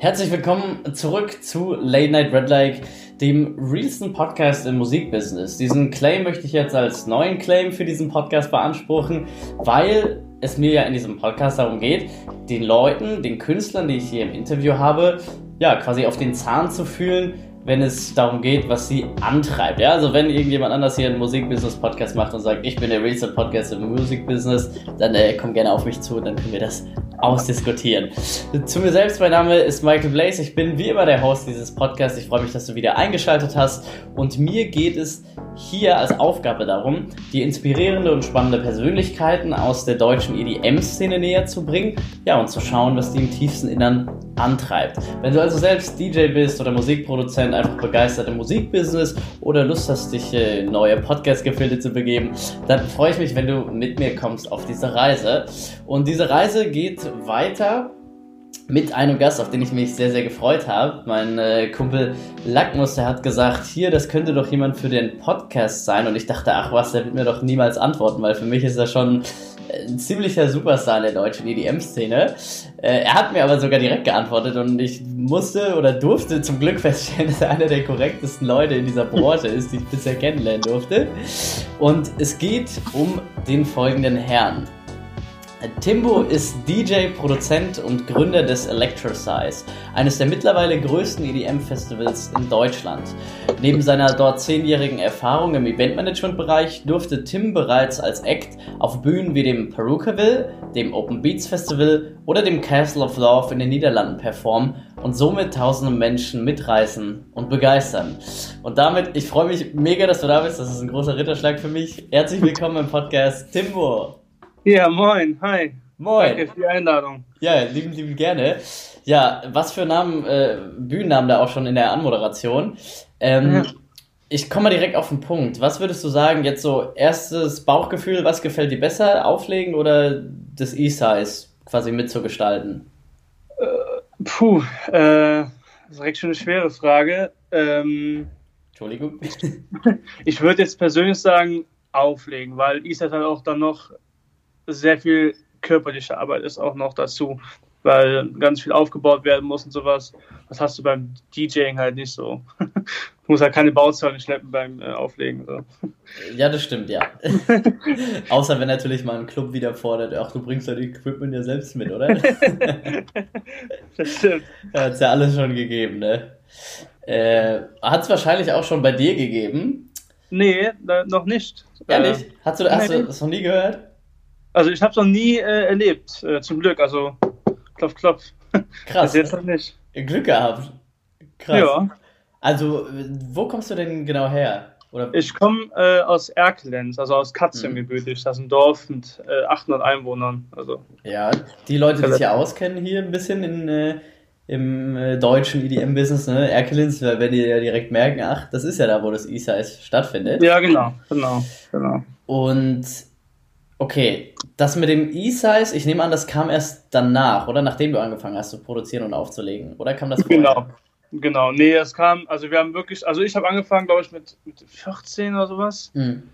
Herzlich willkommen zurück zu Late Night Red Like, dem realsten Podcast im Musikbusiness. Diesen Claim möchte ich jetzt als neuen Claim für diesen Podcast beanspruchen, weil es mir ja in diesem Podcast darum geht, den Leuten, den Künstlern, die ich hier im Interview habe, ja, quasi auf den Zahn zu fühlen, wenn es darum geht, was sie antreibt. Ja, also wenn irgendjemand anders hier einen Musikbusiness-Podcast macht und sagt, ich bin der realste Podcast im Musikbusiness, dann äh, komm gerne auf mich zu und dann können wir das ausdiskutieren. Zu mir selbst, mein Name ist Michael Blaze. Ich bin wie immer der Host dieses Podcasts. Ich freue mich, dass du wieder eingeschaltet hast. Und mir geht es hier als Aufgabe darum, die inspirierende und spannende Persönlichkeiten aus der deutschen EDM-Szene näher zu bringen. Ja, und zu schauen, was die im tiefsten Innern antreibt. Wenn du also selbst DJ bist oder Musikproduzent, einfach begeistert im Musikbusiness oder Lust hast, dich in neue Podcast-Gefilde zu begeben, dann freue ich mich, wenn du mit mir kommst auf diese Reise. Und diese Reise geht weiter mit einem Gast, auf den ich mich sehr, sehr gefreut habe. Mein äh, Kumpel Lackmus, der hat gesagt, hier, das könnte doch jemand für den Podcast sein. Und ich dachte, ach was, der wird mir doch niemals antworten, weil für mich ist er schon ein ziemlicher Superstar in der deutschen EDM-Szene. Äh, er hat mir aber sogar direkt geantwortet und ich musste oder durfte zum Glück feststellen, dass er einer der korrektesten Leute in dieser Branche ist, die ich bisher kennenlernen durfte. Und es geht um den folgenden Herrn. Timbo ist DJ, Produzent und Gründer des Electrosize, eines der mittlerweile größten EDM-Festivals in Deutschland. Neben seiner dort zehnjährigen Erfahrung im Eventmanagement-Bereich durfte Tim bereits als Act auf Bühnen wie dem Perucaville, dem Open Beats Festival oder dem Castle of Love in den Niederlanden performen und somit tausende Menschen mitreißen und begeistern. Und damit, ich freue mich mega, dass du da bist. Das ist ein großer Ritterschlag für mich. Herzlich willkommen im Podcast Timbo. Ja, moin, hi. Moin. Danke für die Einladung. Ja, lieben, lieben gerne. Ja, was für Namen, äh, Bühnennamen da auch schon in der Anmoderation. Ähm, ja. Ich komme mal direkt auf den Punkt. Was würdest du sagen, jetzt so erstes Bauchgefühl, was gefällt dir besser, auflegen oder das E-Size quasi mitzugestalten? Äh, puh, äh, das ist direkt schon eine schwere Frage. Ähm, Entschuldigung. ich würde jetzt persönlich sagen, auflegen, weil E-Size halt auch dann noch sehr viel körperliche Arbeit ist auch noch dazu, weil ganz viel aufgebaut werden muss und sowas. Das hast du beim DJing halt nicht so. Du musst halt keine Bauzäune schleppen beim äh, Auflegen. So. Ja, das stimmt, ja. Außer wenn natürlich mal ein Club wieder fordert, ach, du bringst dein Equipment ja selbst mit, oder? das stimmt. Hat es ja alles schon gegeben, ne? Äh, Hat es wahrscheinlich auch schon bei dir gegeben? Nee, noch nicht. Ehrlich? Hast du, hast du das noch nie gehört? Also ich habe es noch nie äh, erlebt, äh, zum Glück. Also klopf, klopf. Krass. jetzt noch nicht. Glück gehabt. Krass. Ja. Also, wo kommst du denn genau her? Oder? Ich komme äh, aus Erkelenz, also aus Katzengebütig. Das ist ein Dorf mit 800 äh, Einwohnern. Also. Ja, die Leute, die sich ja auskennen hier ein bisschen in, äh, im äh, deutschen EDM-Business, ne? Erkelenz, wenn die ja direkt merken, ach, das ist ja da, wo das E-Size stattfindet. Ja, genau, genau, genau. Und Okay, das mit dem E-Size, ich nehme an, das kam erst danach, oder? Nachdem du angefangen hast zu produzieren und aufzulegen. Oder kam das vorher? Genau, genau. Nee, es kam, also wir haben wirklich, also ich habe angefangen, glaube ich, mit, mit 14 oder sowas. Mhm.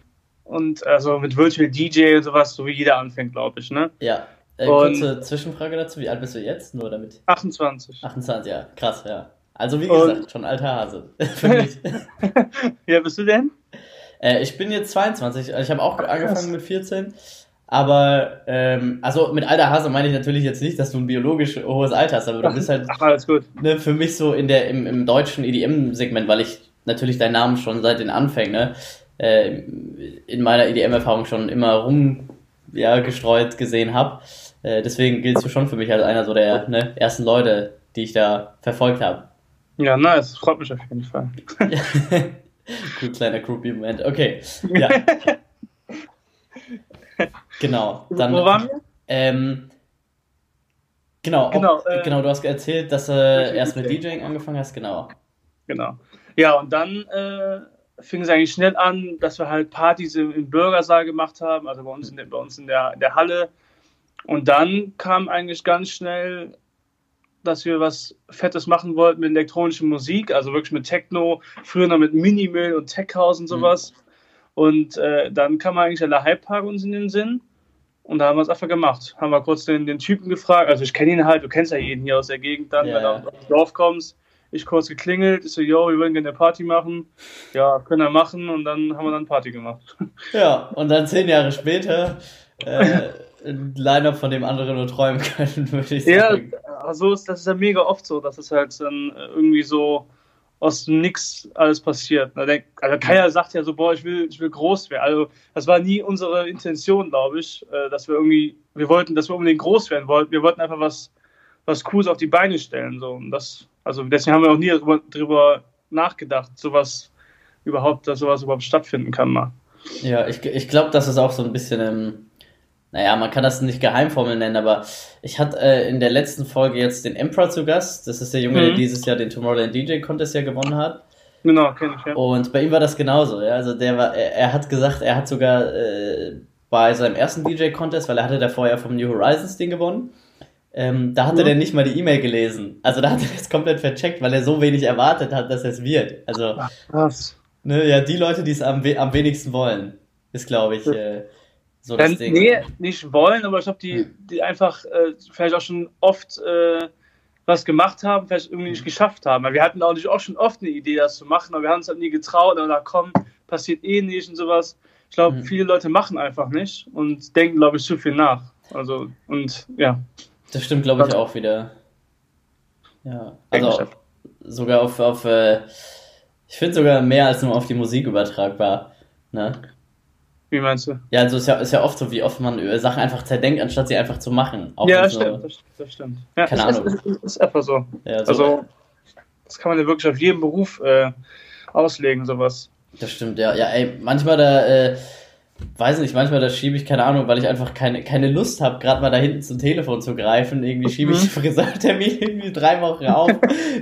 Und also mit Virtual DJ und sowas, so wie jeder anfängt, glaube ich, ne? Ja. Äh, kurze Zwischenfrage dazu, wie alt bist du jetzt? Nur damit? 28. 28, ja, krass, ja. Also wie gesagt, und schon alter Hase. Für mich. ja, bist du denn? Äh, ich bin jetzt 22. Ich habe auch Ach, angefangen mit 14. Aber, ähm, also mit alter Hase meine ich natürlich jetzt nicht, dass du ein biologisch hohes Alter hast, aber du bist halt Ach. Ne, für mich so in der, im, im deutschen EDM-Segment, weil ich natürlich deinen Namen schon seit den Anfängen, ne, äh, in meiner EDM-Erfahrung schon immer rum ja, gestreut gesehen habe. Äh, deswegen giltst du schon für mich als einer so der ne, ersten Leute, die ich da verfolgt habe. Ja, nice. Freut mich auf jeden Fall. Gut, kleiner Groupie-Moment. Okay. Ja. genau. Dann, Wo waren wir? Ähm, genau, genau, auch, äh, genau, du hast erzählt, dass du äh, erst mit DJing angefangen hast, genau. Genau. Ja, und dann äh, fing es eigentlich schnell an, dass wir halt Partys im, im Bürgersaal gemacht haben, also bei uns in der, bei uns in der, der Halle. Und dann kam eigentlich ganz schnell dass wir was Fettes machen wollten mit elektronischer Musik, also wirklich mit Techno, früher noch mit Minimal und Tech House und sowas. Mhm. Und äh, dann kam eigentlich der Hype Park uns in den Sinn. Und da haben wir es einfach gemacht. Haben wir kurz den, den Typen gefragt. Also ich kenne ihn halt, du kennst ja jeden hier aus der Gegend dann, yeah. wenn du aufs Dorf kommst. Ich kurz geklingelt, ich so, yo, wir wollen gerne eine Party machen. Ja, können wir machen und dann haben wir dann Party gemacht. Ja, und dann zehn Jahre später äh, Line-Up, von dem andere nur träumen können, würde ich sagen. Ja, also ist, das ist ja mega oft so, dass es halt dann irgendwie so aus nix alles passiert. Also Kaya sagt ja so, boah, ich will, ich will groß werden. Also das war nie unsere Intention, glaube ich, äh, dass wir irgendwie, wir wollten, dass wir unbedingt groß werden wollten. Wir wollten einfach was, was Cooles auf die Beine stellen. So. Und das, also deswegen haben wir auch nie darüber, darüber nachgedacht, sowas überhaupt, dass sowas überhaupt stattfinden kann mal. Ja, ich, ich glaube, das ist auch so ein bisschen ähm, naja, man kann das nicht Geheimformel nennen, aber ich hatte äh, in der letzten Folge jetzt den Emperor zu Gast. Das ist der Junge, mhm. der dieses Jahr den Tomorrowland DJ Contest ja gewonnen hat. Genau, kenne ich, ja. Und bei ihm war das genauso, ja. Also der war, er, er hat gesagt, er hat sogar äh, bei seinem ersten DJ Contest, weil er hatte davor ja vom New Horizons Ding gewonnen. Ähm, da hatte mhm. der nicht mal die E-Mail gelesen. Also da hat er das komplett vercheckt, weil er so wenig erwartet hat, dass es wird. Also, Ach, krass. Ne, ja, die Leute, die es am, am wenigsten wollen, ist, glaube ich, äh, so das Ding. Nee, nicht wollen, aber ich glaube, die, hm. die einfach äh, vielleicht auch schon oft äh, was gemacht haben, vielleicht irgendwie nicht hm. geschafft haben. wir hatten auch, auch schon oft eine Idee, das zu machen, aber wir haben es halt nie getraut. Und da komm, passiert eh nicht und sowas. Ich glaube, mhm. viele Leute machen einfach nicht und denken, glaube ich, zu viel nach. Also, und ja. Das stimmt, glaube ich, auch wieder. Ja, also sogar auf, auf äh, ich finde sogar mehr als nur auf die Musik übertragbar. Ne? Wie meinst du? Ja, also ist ja, ist ja oft so, wie oft man Sachen einfach zerdenkt, anstatt sie einfach zu machen. Auch ja, das stimmt, das, das, stimmt. Ja, keine das, Ahnung. Ist, ist, ist einfach so. Ja, so. Also, das kann man ja wirklich auf jedem Beruf äh, auslegen, sowas. Das stimmt, ja. Ja, ey, manchmal da, äh, weiß nicht, manchmal da schiebe ich, keine Ahnung, weil ich einfach keine, keine Lust habe, gerade mal da hinten zum Telefon zu greifen. Irgendwie schiebe ich mhm. den Friseurtermin irgendwie drei Wochen auf,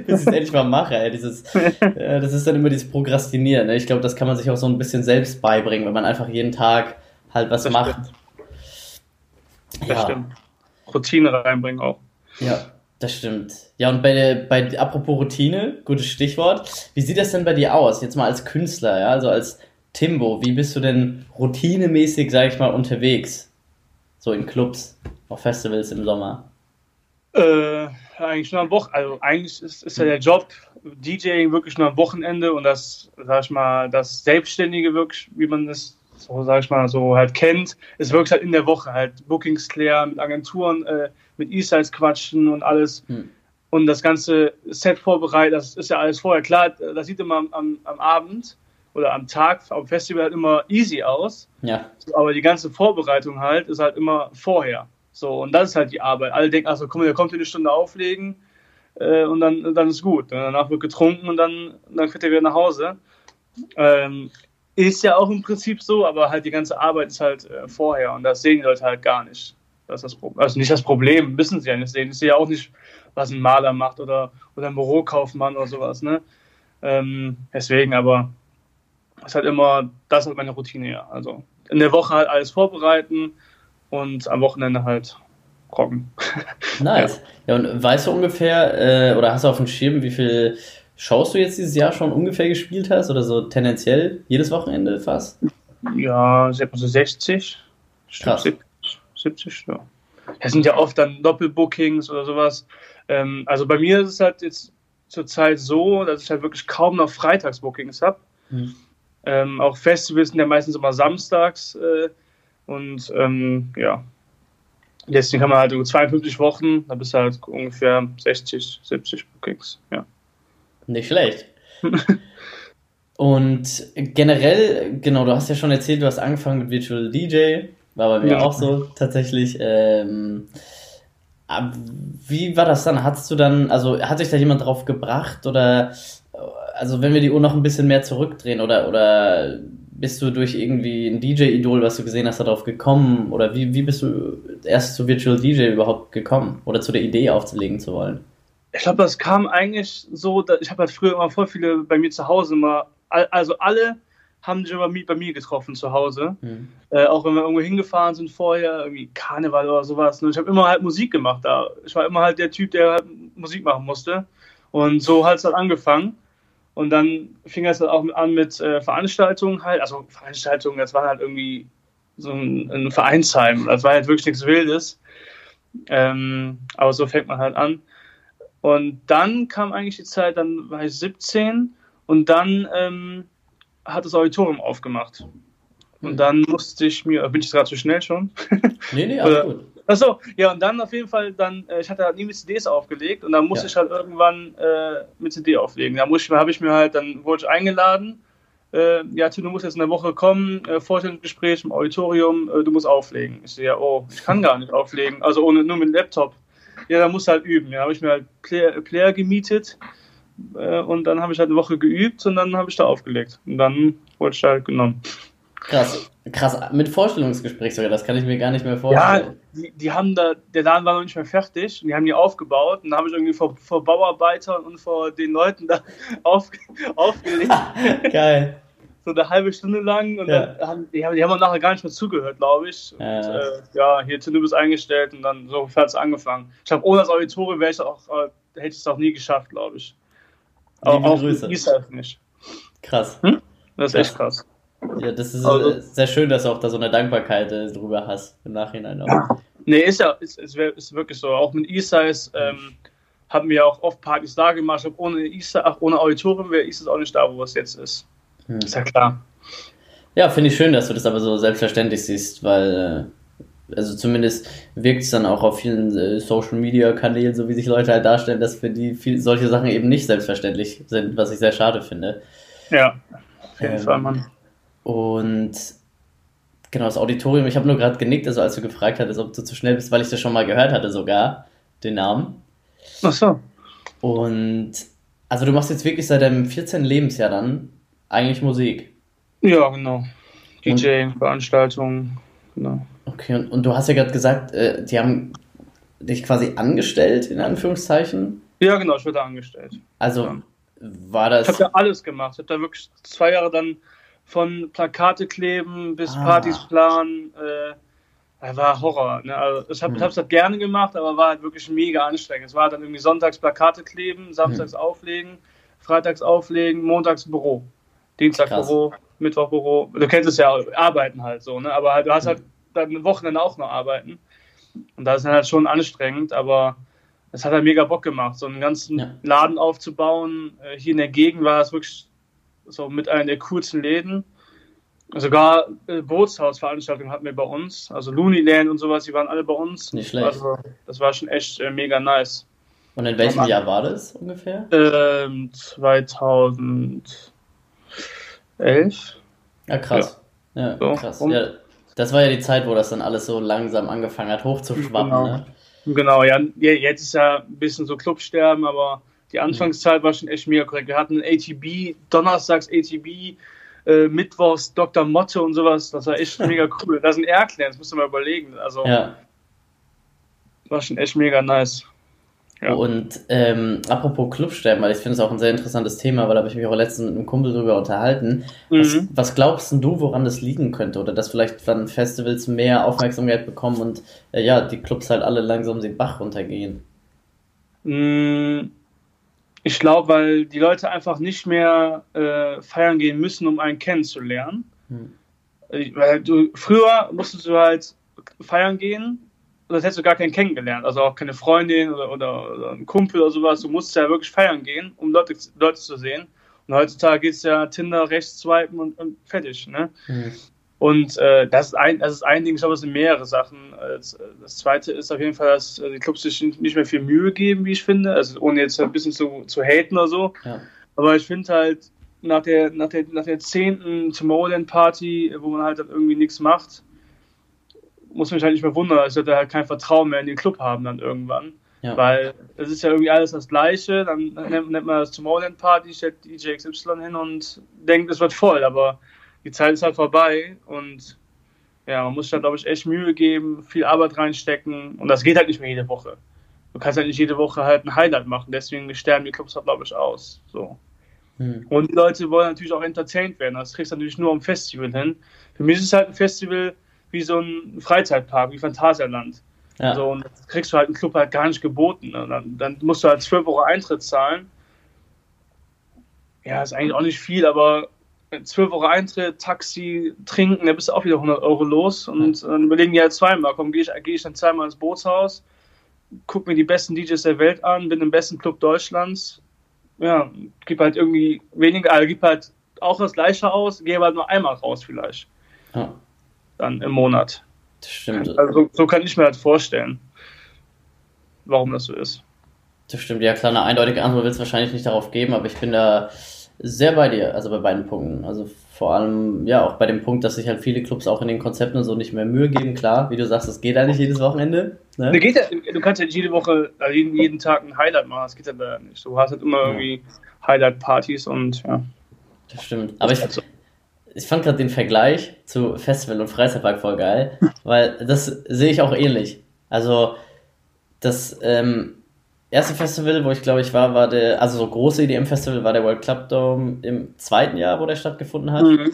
bis ich es endlich mal mache. Ey. Dieses, äh, das ist dann immer dieses Prokrastinieren. Ne? Ich glaube, das kann man sich auch so ein bisschen selbst beibringen, wenn man einfach jeden Tag halt was das macht. Stimmt. Das stimmt. Routine reinbringen auch. Ja, das stimmt. Ja, und bei, bei apropos Routine, gutes Stichwort. Wie sieht das denn bei dir aus? Jetzt mal als Künstler, ja, also als Timbo, wie bist du denn routinemäßig, sag ich mal, unterwegs? So in Clubs, auf Festivals im Sommer? Äh, eigentlich nur am Wochenende. Also eigentlich ist, ist ja der Job DJing wirklich nur am Wochenende und das, sag ich mal, das Selbstständige wirklich, wie man es so, sag ich mal, so halt kennt, ist wirklich halt in der Woche halt Bookings klären, mit Agenturen, äh, mit E-Sites quatschen und alles. Hm. Und das ganze Set vorbereiten, das ist ja alles vorher. Klar, das sieht immer am, am Abend oder am Tag am Festival halt immer easy aus. Ja. Aber die ganze Vorbereitung halt ist halt immer vorher. So, und das ist halt die Arbeit. Alle denken, achso, komm, der kommt hier eine Stunde auflegen äh, und dann, dann ist gut. Und danach wird getrunken und dann, dann fährt er wieder nach Hause. Ähm, ist ja auch im Prinzip so, aber halt die ganze Arbeit ist halt äh, vorher und das sehen die Leute halt gar nicht. Das ist das Problem. Also nicht das Problem, müssen sie ja nicht sehen. Ich sehe ja auch nicht, was ein Maler macht oder, oder ein Bürokaufmann oder sowas. Ne? Ähm, deswegen, aber ist halt immer, das ist halt meine Routine, ja. Also in der Woche halt alles vorbereiten und am Wochenende halt rocken. Nice. Ja, und weißt du ungefähr, äh, oder hast du auf dem Schirm, wie viel Shows du jetzt dieses Jahr schon ungefähr gespielt hast? Oder so tendenziell jedes Wochenende fast? Ja, so 60. Krass. 70, 70 ja. Das sind ja oft dann Doppelbookings oder sowas. Ähm, also bei mir ist es halt jetzt zurzeit so, dass ich halt wirklich kaum noch Freitagsbookings habe. Mhm. Ähm, auch Festivals sind ja meistens immer samstags. Äh, und ähm, ja, deswegen haben wir halt 52 Wochen, da bist du halt ungefähr 60, 70 Bookings. Ja. Nicht schlecht. und generell, genau, du hast ja schon erzählt, du hast angefangen mit Virtual DJ. War bei mir ja. auch so tatsächlich. Ähm, wie war das dann? Hattest du dann, also hat sich da jemand drauf gebracht oder also wenn wir die Uhr noch ein bisschen mehr zurückdrehen oder, oder bist du durch irgendwie ein DJ-Idol, was du gesehen hast, darauf gekommen? Oder wie, wie bist du erst zu Virtual DJ überhaupt gekommen? Oder zu der Idee aufzulegen zu wollen? Ich glaube, das kam eigentlich so, ich habe halt früher immer voll viele bei mir zu Hause immer, also alle haben sich immer bei mir getroffen zu Hause. Mhm. Äh, auch wenn wir irgendwo hingefahren sind vorher, irgendwie Karneval oder sowas. Und ich habe immer halt Musik gemacht da. Ich war immer halt der Typ, der halt Musik machen musste. Und so hat es dann angefangen. Und dann fing es dann auch an mit äh, Veranstaltungen halt, also Veranstaltungen, das waren halt irgendwie so ein, ein Vereinsheim. Das war halt wirklich nichts Wildes. Ähm, aber so fängt man halt an. Und dann kam eigentlich die Zeit, dann war ich 17 und dann ähm, hat das Auditorium aufgemacht. Und dann musste ich mir, bin ich gerade zu schnell schon? Nee, nee, alles gut. Achso, ja, und dann auf jeden Fall, dann, äh, ich hatte halt nie mit CDs aufgelegt und dann musste Ja. ich halt irgendwann äh, mit CD auflegen. Da muss ich, habe ich mir halt, dann wurde ich eingeladen, äh, ja, du musst jetzt in der Woche kommen, äh, Vorstellungsgespräch im Auditorium, äh, du musst auflegen. Ich so, ja, oh, ich kann gar nicht auflegen, also ohne, nur mit dem Laptop. Ja, da musst du halt üben. Ja, habe ich mir halt Player, Player gemietet äh, und dann habe ich halt eine Woche geübt und dann habe ich da aufgelegt. Und dann wurde ich da halt genommen. Krass. Krass, mit Vorstellungsgespräch sogar, das kann ich mir gar nicht mehr Ja, vorstellen. die, die haben da, der Laden war noch nicht mehr fertig und die haben die aufgebaut und dann habe ich irgendwie vor, vor Bauarbeitern und vor den Leuten da auf, aufgelegt, Geil. so eine halbe Stunde lang und Ja. dann haben die, haben die haben auch nachher gar nicht mehr zugehört, glaube ich. Und, Ja. äh, ja, hier Tim, du bist eingestellt und dann so hat es angefangen. Ich glaube, ohne das Auditorium wäre ich auch, äh, hätte ich es auch nie geschafft, glaube ich. Auch, Liebe auch Grüße. nicht. Krass. Das ist echt krass. Ja, das ist Also- äh, sehr schön, dass du auch da so eine Dankbarkeit äh, drüber hast im Nachhinein auch. Nee, ist ja, ist, ist, ist wirklich so. Auch mit E-Size ähm, haben wir auch oft Partys da gemacht. Ich glaub, ohne E-Size, ach, ohne Auditorium wäre E-Size auch nicht da, wo es jetzt ist. Hm. Ist ja klar. Ja, finde ich schön, dass du das aber so selbstverständlich siehst, weil, äh, also zumindest wirkt es dann auch auf vielen äh, Social Media Kanälen, so wie sich Leute halt darstellen, dass für die viel, solche Sachen eben nicht selbstverständlich sind, was ich sehr schade finde. Ja, auf jeden Ähm, Fall, Mann. Und genau, das Auditorium, ich habe nur gerade genickt, also als du gefragt hattest, ob du zu schnell bist, weil ich das schon mal gehört hatte sogar, den Namen. Ach so. Und also du machst jetzt wirklich seit deinem 14. Lebensjahr dann eigentlich Musik. Ja, genau. DJ, Veranstaltungen, genau. Okay, und, und du hast ja gerade gesagt, äh, die haben dich quasi angestellt, in Anführungszeichen. Ja, genau, ich wurde angestellt. Also Ja. war Ich habe das. da alles gemacht. Ich habe da wirklich zwei Jahre dann von Plakate kleben bis Ah. Partys planen. Äh, war Horror. Ne? Also ich habe Hm. es halt gerne gemacht, aber war halt wirklich mega anstrengend. Es war dann irgendwie sonntags Plakate kleben, samstags auflegen, freitags auflegen, montags Büro. Dienstag Krass. Büro, Mittwoch Büro. Du kennst es ja, arbeiten halt so, ne? Aber halt, du hast halt dann Wochenende auch noch arbeiten. Und das ist dann halt schon anstrengend, aber es hat halt mega Bock gemacht, so einen ganzen Ja. Laden aufzubauen. Äh, Hier in der Gegend war es wirklich so mit einer der coolsten Läden. Sogar äh, Bootshausveranstaltungen hatten wir bei uns. Also Looneyland und sowas, die waren alle bei uns. Nicht schlecht. Also, das war schon echt äh, mega nice. Und in welchem Aber- Jahr war das ungefähr? Ähm, 2011. Ja, krass. Ja, So, krass. Ja, das war ja die Zeit, wo das dann alles so langsam angefangen hat, hochzuschwappen. Genau. Ne? Genau, ja, je- jetzt ist ja ein bisschen so Clubsterben, aber die Anfangszeit war schon echt mega korrekt. Wir hatten ATB, donnerstags ATB, äh, mittwochs Dr. Motte und sowas. Das war echt mega cool. Das ist ein Airclan, das musst du mal überlegen. Also Ja. war schon echt mega nice. Ja. Und ähm, apropos Clubsterben, weil ich finde es auch ein sehr interessantes Thema, weil da habe ich mich auch letztens mit einem Kumpel drüber unterhalten. Was, Mhm. was glaubst denn du, woran das liegen könnte? Oder dass vielleicht dann Festivals mehr Aufmerksamkeit bekommen und äh, ja, die Clubs halt alle langsam den Bach runtergehen? Mm, Ich glaube, weil die Leute einfach nicht mehr äh, feiern gehen müssen, um einen kennenzulernen. Hm. Weil du, früher musstest du halt feiern gehen das hättest du gar keinen kennengelernt. Also auch keine Freundin oder, oder, oder ein Kumpel oder sowas. Du musstest ja wirklich feiern gehen, um Leute, Leute zu sehen. Und heutzutage geht es ja Tinder rechts swipen und, und fertig. Ne? Hm. Und äh, das, ist ein, das ist ein Ding, ich glaube, es sind mehrere Sachen. Das, das zweite ist auf jeden Fall, dass äh, die Clubs sich nicht mehr viel Mühe geben, wie ich finde. Also ohne jetzt ein bisschen zu, zu haten oder so. Ja. Aber ich finde halt, nach der, nach der, nach der zehnten Tomorrowland-Party, wo man halt dann irgendwie nichts macht, muss mich halt nicht mehr wundern, als würde halt kein Vertrauen mehr in den Club haben dann irgendwann. Ja. Weil es ist ja irgendwie alles das Gleiche. Dann nennt, nennt man das Tomorrowland-Party, stellt DJ XY hin und denkt, es wird voll. Aber die Zeit ist halt vorbei und ja, man muss da, glaube ich, echt Mühe geben, viel Arbeit reinstecken und das geht halt nicht mehr jede Woche. Du kannst halt nicht jede Woche halt ein Highlight machen, deswegen sterben die Clubs halt, glaube ich, aus. So. Hm. Und die Leute wollen natürlich auch entertained werden. Das kriegst du natürlich nur am Festival hin. Für mich ist es halt ein Festival wie so ein Freizeitpark, wie Phantasialand. Ja. So, und das kriegst du halt einen Club halt gar nicht geboten. Ne? Dann, dann musst du halt 12 Euro Eintritt zahlen. Ja, ist eigentlich auch nicht viel, aber 12 Euro Eintritt, Taxi, Trinken, da bist du auch wieder 100 Euro los. Und dann überlegen die halt zweimal, komm, gehe ich, geh ich dann zweimal ins Bootshaus, guck mir die besten DJs der Welt an, bin im besten Club Deutschlands. Ja, gib halt irgendwie weniger, also gib halt auch das gleiche aus, gehe halt nur einmal raus vielleicht. Ja. Dann im Monat. Das stimmt. Also so, so kann ich mir halt vorstellen, warum das so ist. Das stimmt, ja klar, eine eindeutige Antwort wird es wahrscheinlich nicht darauf geben, aber ich bin da sehr bei dir, also bei beiden Punkten. Also vor allem, ja, auch bei dem Punkt, dass sich halt viele Clubs auch in den Konzepten so nicht mehr Mühe geben. Klar, wie du sagst, das geht ja nicht jedes Wochenende. Ne? Du, geht ja, du kannst ja nicht jede Woche, also jeden, jeden Tag ein Highlight machen, das geht ja da nicht. Du hast halt immer ja. irgendwie Highlight-Partys und ja. Das stimmt. Aber ich, also. ich fand gerade den Vergleich zu Festival und Freizeitpark voll geil, weil das sehe ich auch ähnlich. Also, das, ähm, erste Festival, wo ich glaube ich war, war der, also so große EDM-Festival war der World Club Dome im zweiten Jahr, wo der stattgefunden hat. Mhm.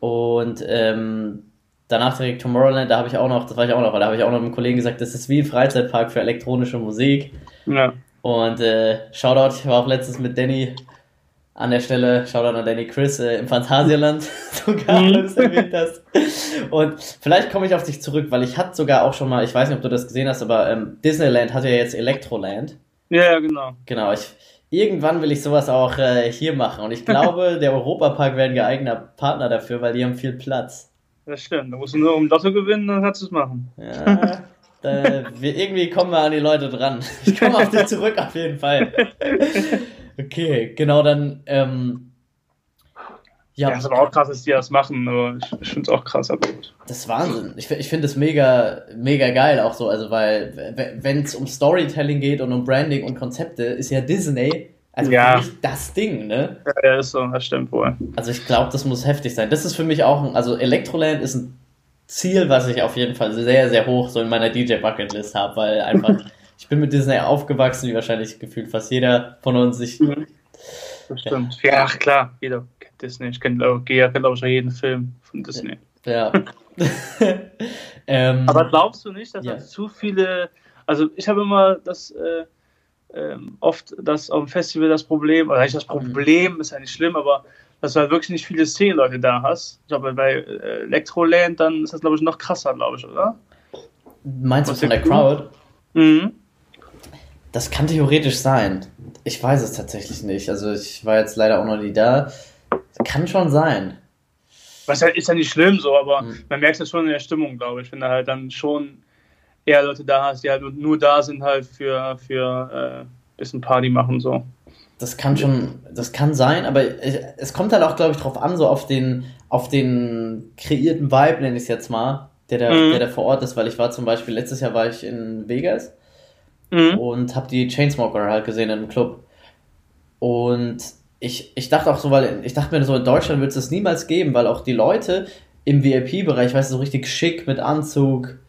Und ähm, danach direkt Tomorrowland, da habe ich auch noch, das war ich auch noch, da habe ich auch noch einem Kollegen gesagt, das ist wie ein Freizeitpark für elektronische Musik. Ja. Und äh, Shoutout, ich war auch letztens mit Danny an der Stelle, Shoutout an Danny Chris äh, im Phantasialand sogar, mhm. du es erwähnt hast. Und vielleicht komme ich auf dich zurück, weil ich hatte sogar auch schon mal, ich weiß nicht, ob du das gesehen hast, aber ähm, Disneyland hat ja jetzt Electroland. Ja, genau. Genau, ich, irgendwann will ich sowas auch äh, hier machen. Und ich glaube, der Europapark wäre ein geeigneter Partner dafür, weil die haben viel Platz. Das stimmt. Da musst du nur um Lotto gewinnen, dann kannst du es machen. Ja, da, wir, irgendwie kommen wir an die Leute dran. Ich komme auf dich zurück, auf jeden Fall. Okay, genau, dann ähm, ja, ja, ist aber auch krass, dass die das machen, aber ich, ich finde es auch krass. Aber gut. Das ist Wahnsinn. Ich, ich finde es mega, mega geil auch so, also weil, wenn es um Storytelling geht und um Branding und Konzepte, ist ja Disney also ja. für mich das Ding, ne? Ja, ist so, das stimmt wohl. Also ich glaube, das muss heftig sein. Das ist für mich auch ein, also Electroland ist ein Ziel, was ich auf jeden Fall sehr, sehr hoch so in meiner DJ-Bucketlist habe, weil einfach, ich bin mit Disney aufgewachsen, wie wahrscheinlich gefühlt fast jeder von uns. Ich, mhm. Das stimmt. Ja, ja klar, jeder. Disney. Ich kenne, glaube kenn, glaub ich, jeden Film von Disney. Ja. ähm, Aber glaubst du nicht, dass ja. zu viele, also ich habe immer das, äh, äh, oft das auf dem Festival das Problem, oder nicht das Problem, ist ja nicht schlimm, aber dass du halt wirklich nicht viele Szenenleute da hast. Ich glaube, bei äh, Electroland, dann ist das, glaube ich, noch krasser, glaube ich, oder? Meinst du von der Crowd? Mhm. Das kann theoretisch sein. Ich weiß es tatsächlich nicht. Also ich war jetzt leider auch noch nie da. Kann schon sein. Was halt ist ja nicht schlimm so, aber mhm. man merkt das schon in der Stimmung, glaube ich, wenn du halt dann schon eher Leute da hast, die halt nur da sind halt für, für äh, bisschen Party machen so. Das kann schon, das kann sein, aber es kommt halt auch, glaube ich, drauf an, so auf den, auf den kreierten Vibe, nenne ich es jetzt mal, der da, mhm. der da vor Ort ist, weil ich war zum Beispiel, letztes Jahr war ich in Vegas mhm. und habe die Chainsmoker halt gesehen in einem Club. Und ich, ich dachte auch so, weil ich dachte mir so, in Deutschland wird es das niemals geben, weil auch die Leute im VIP-Bereich, weißt du, so richtig schick mit Anzug.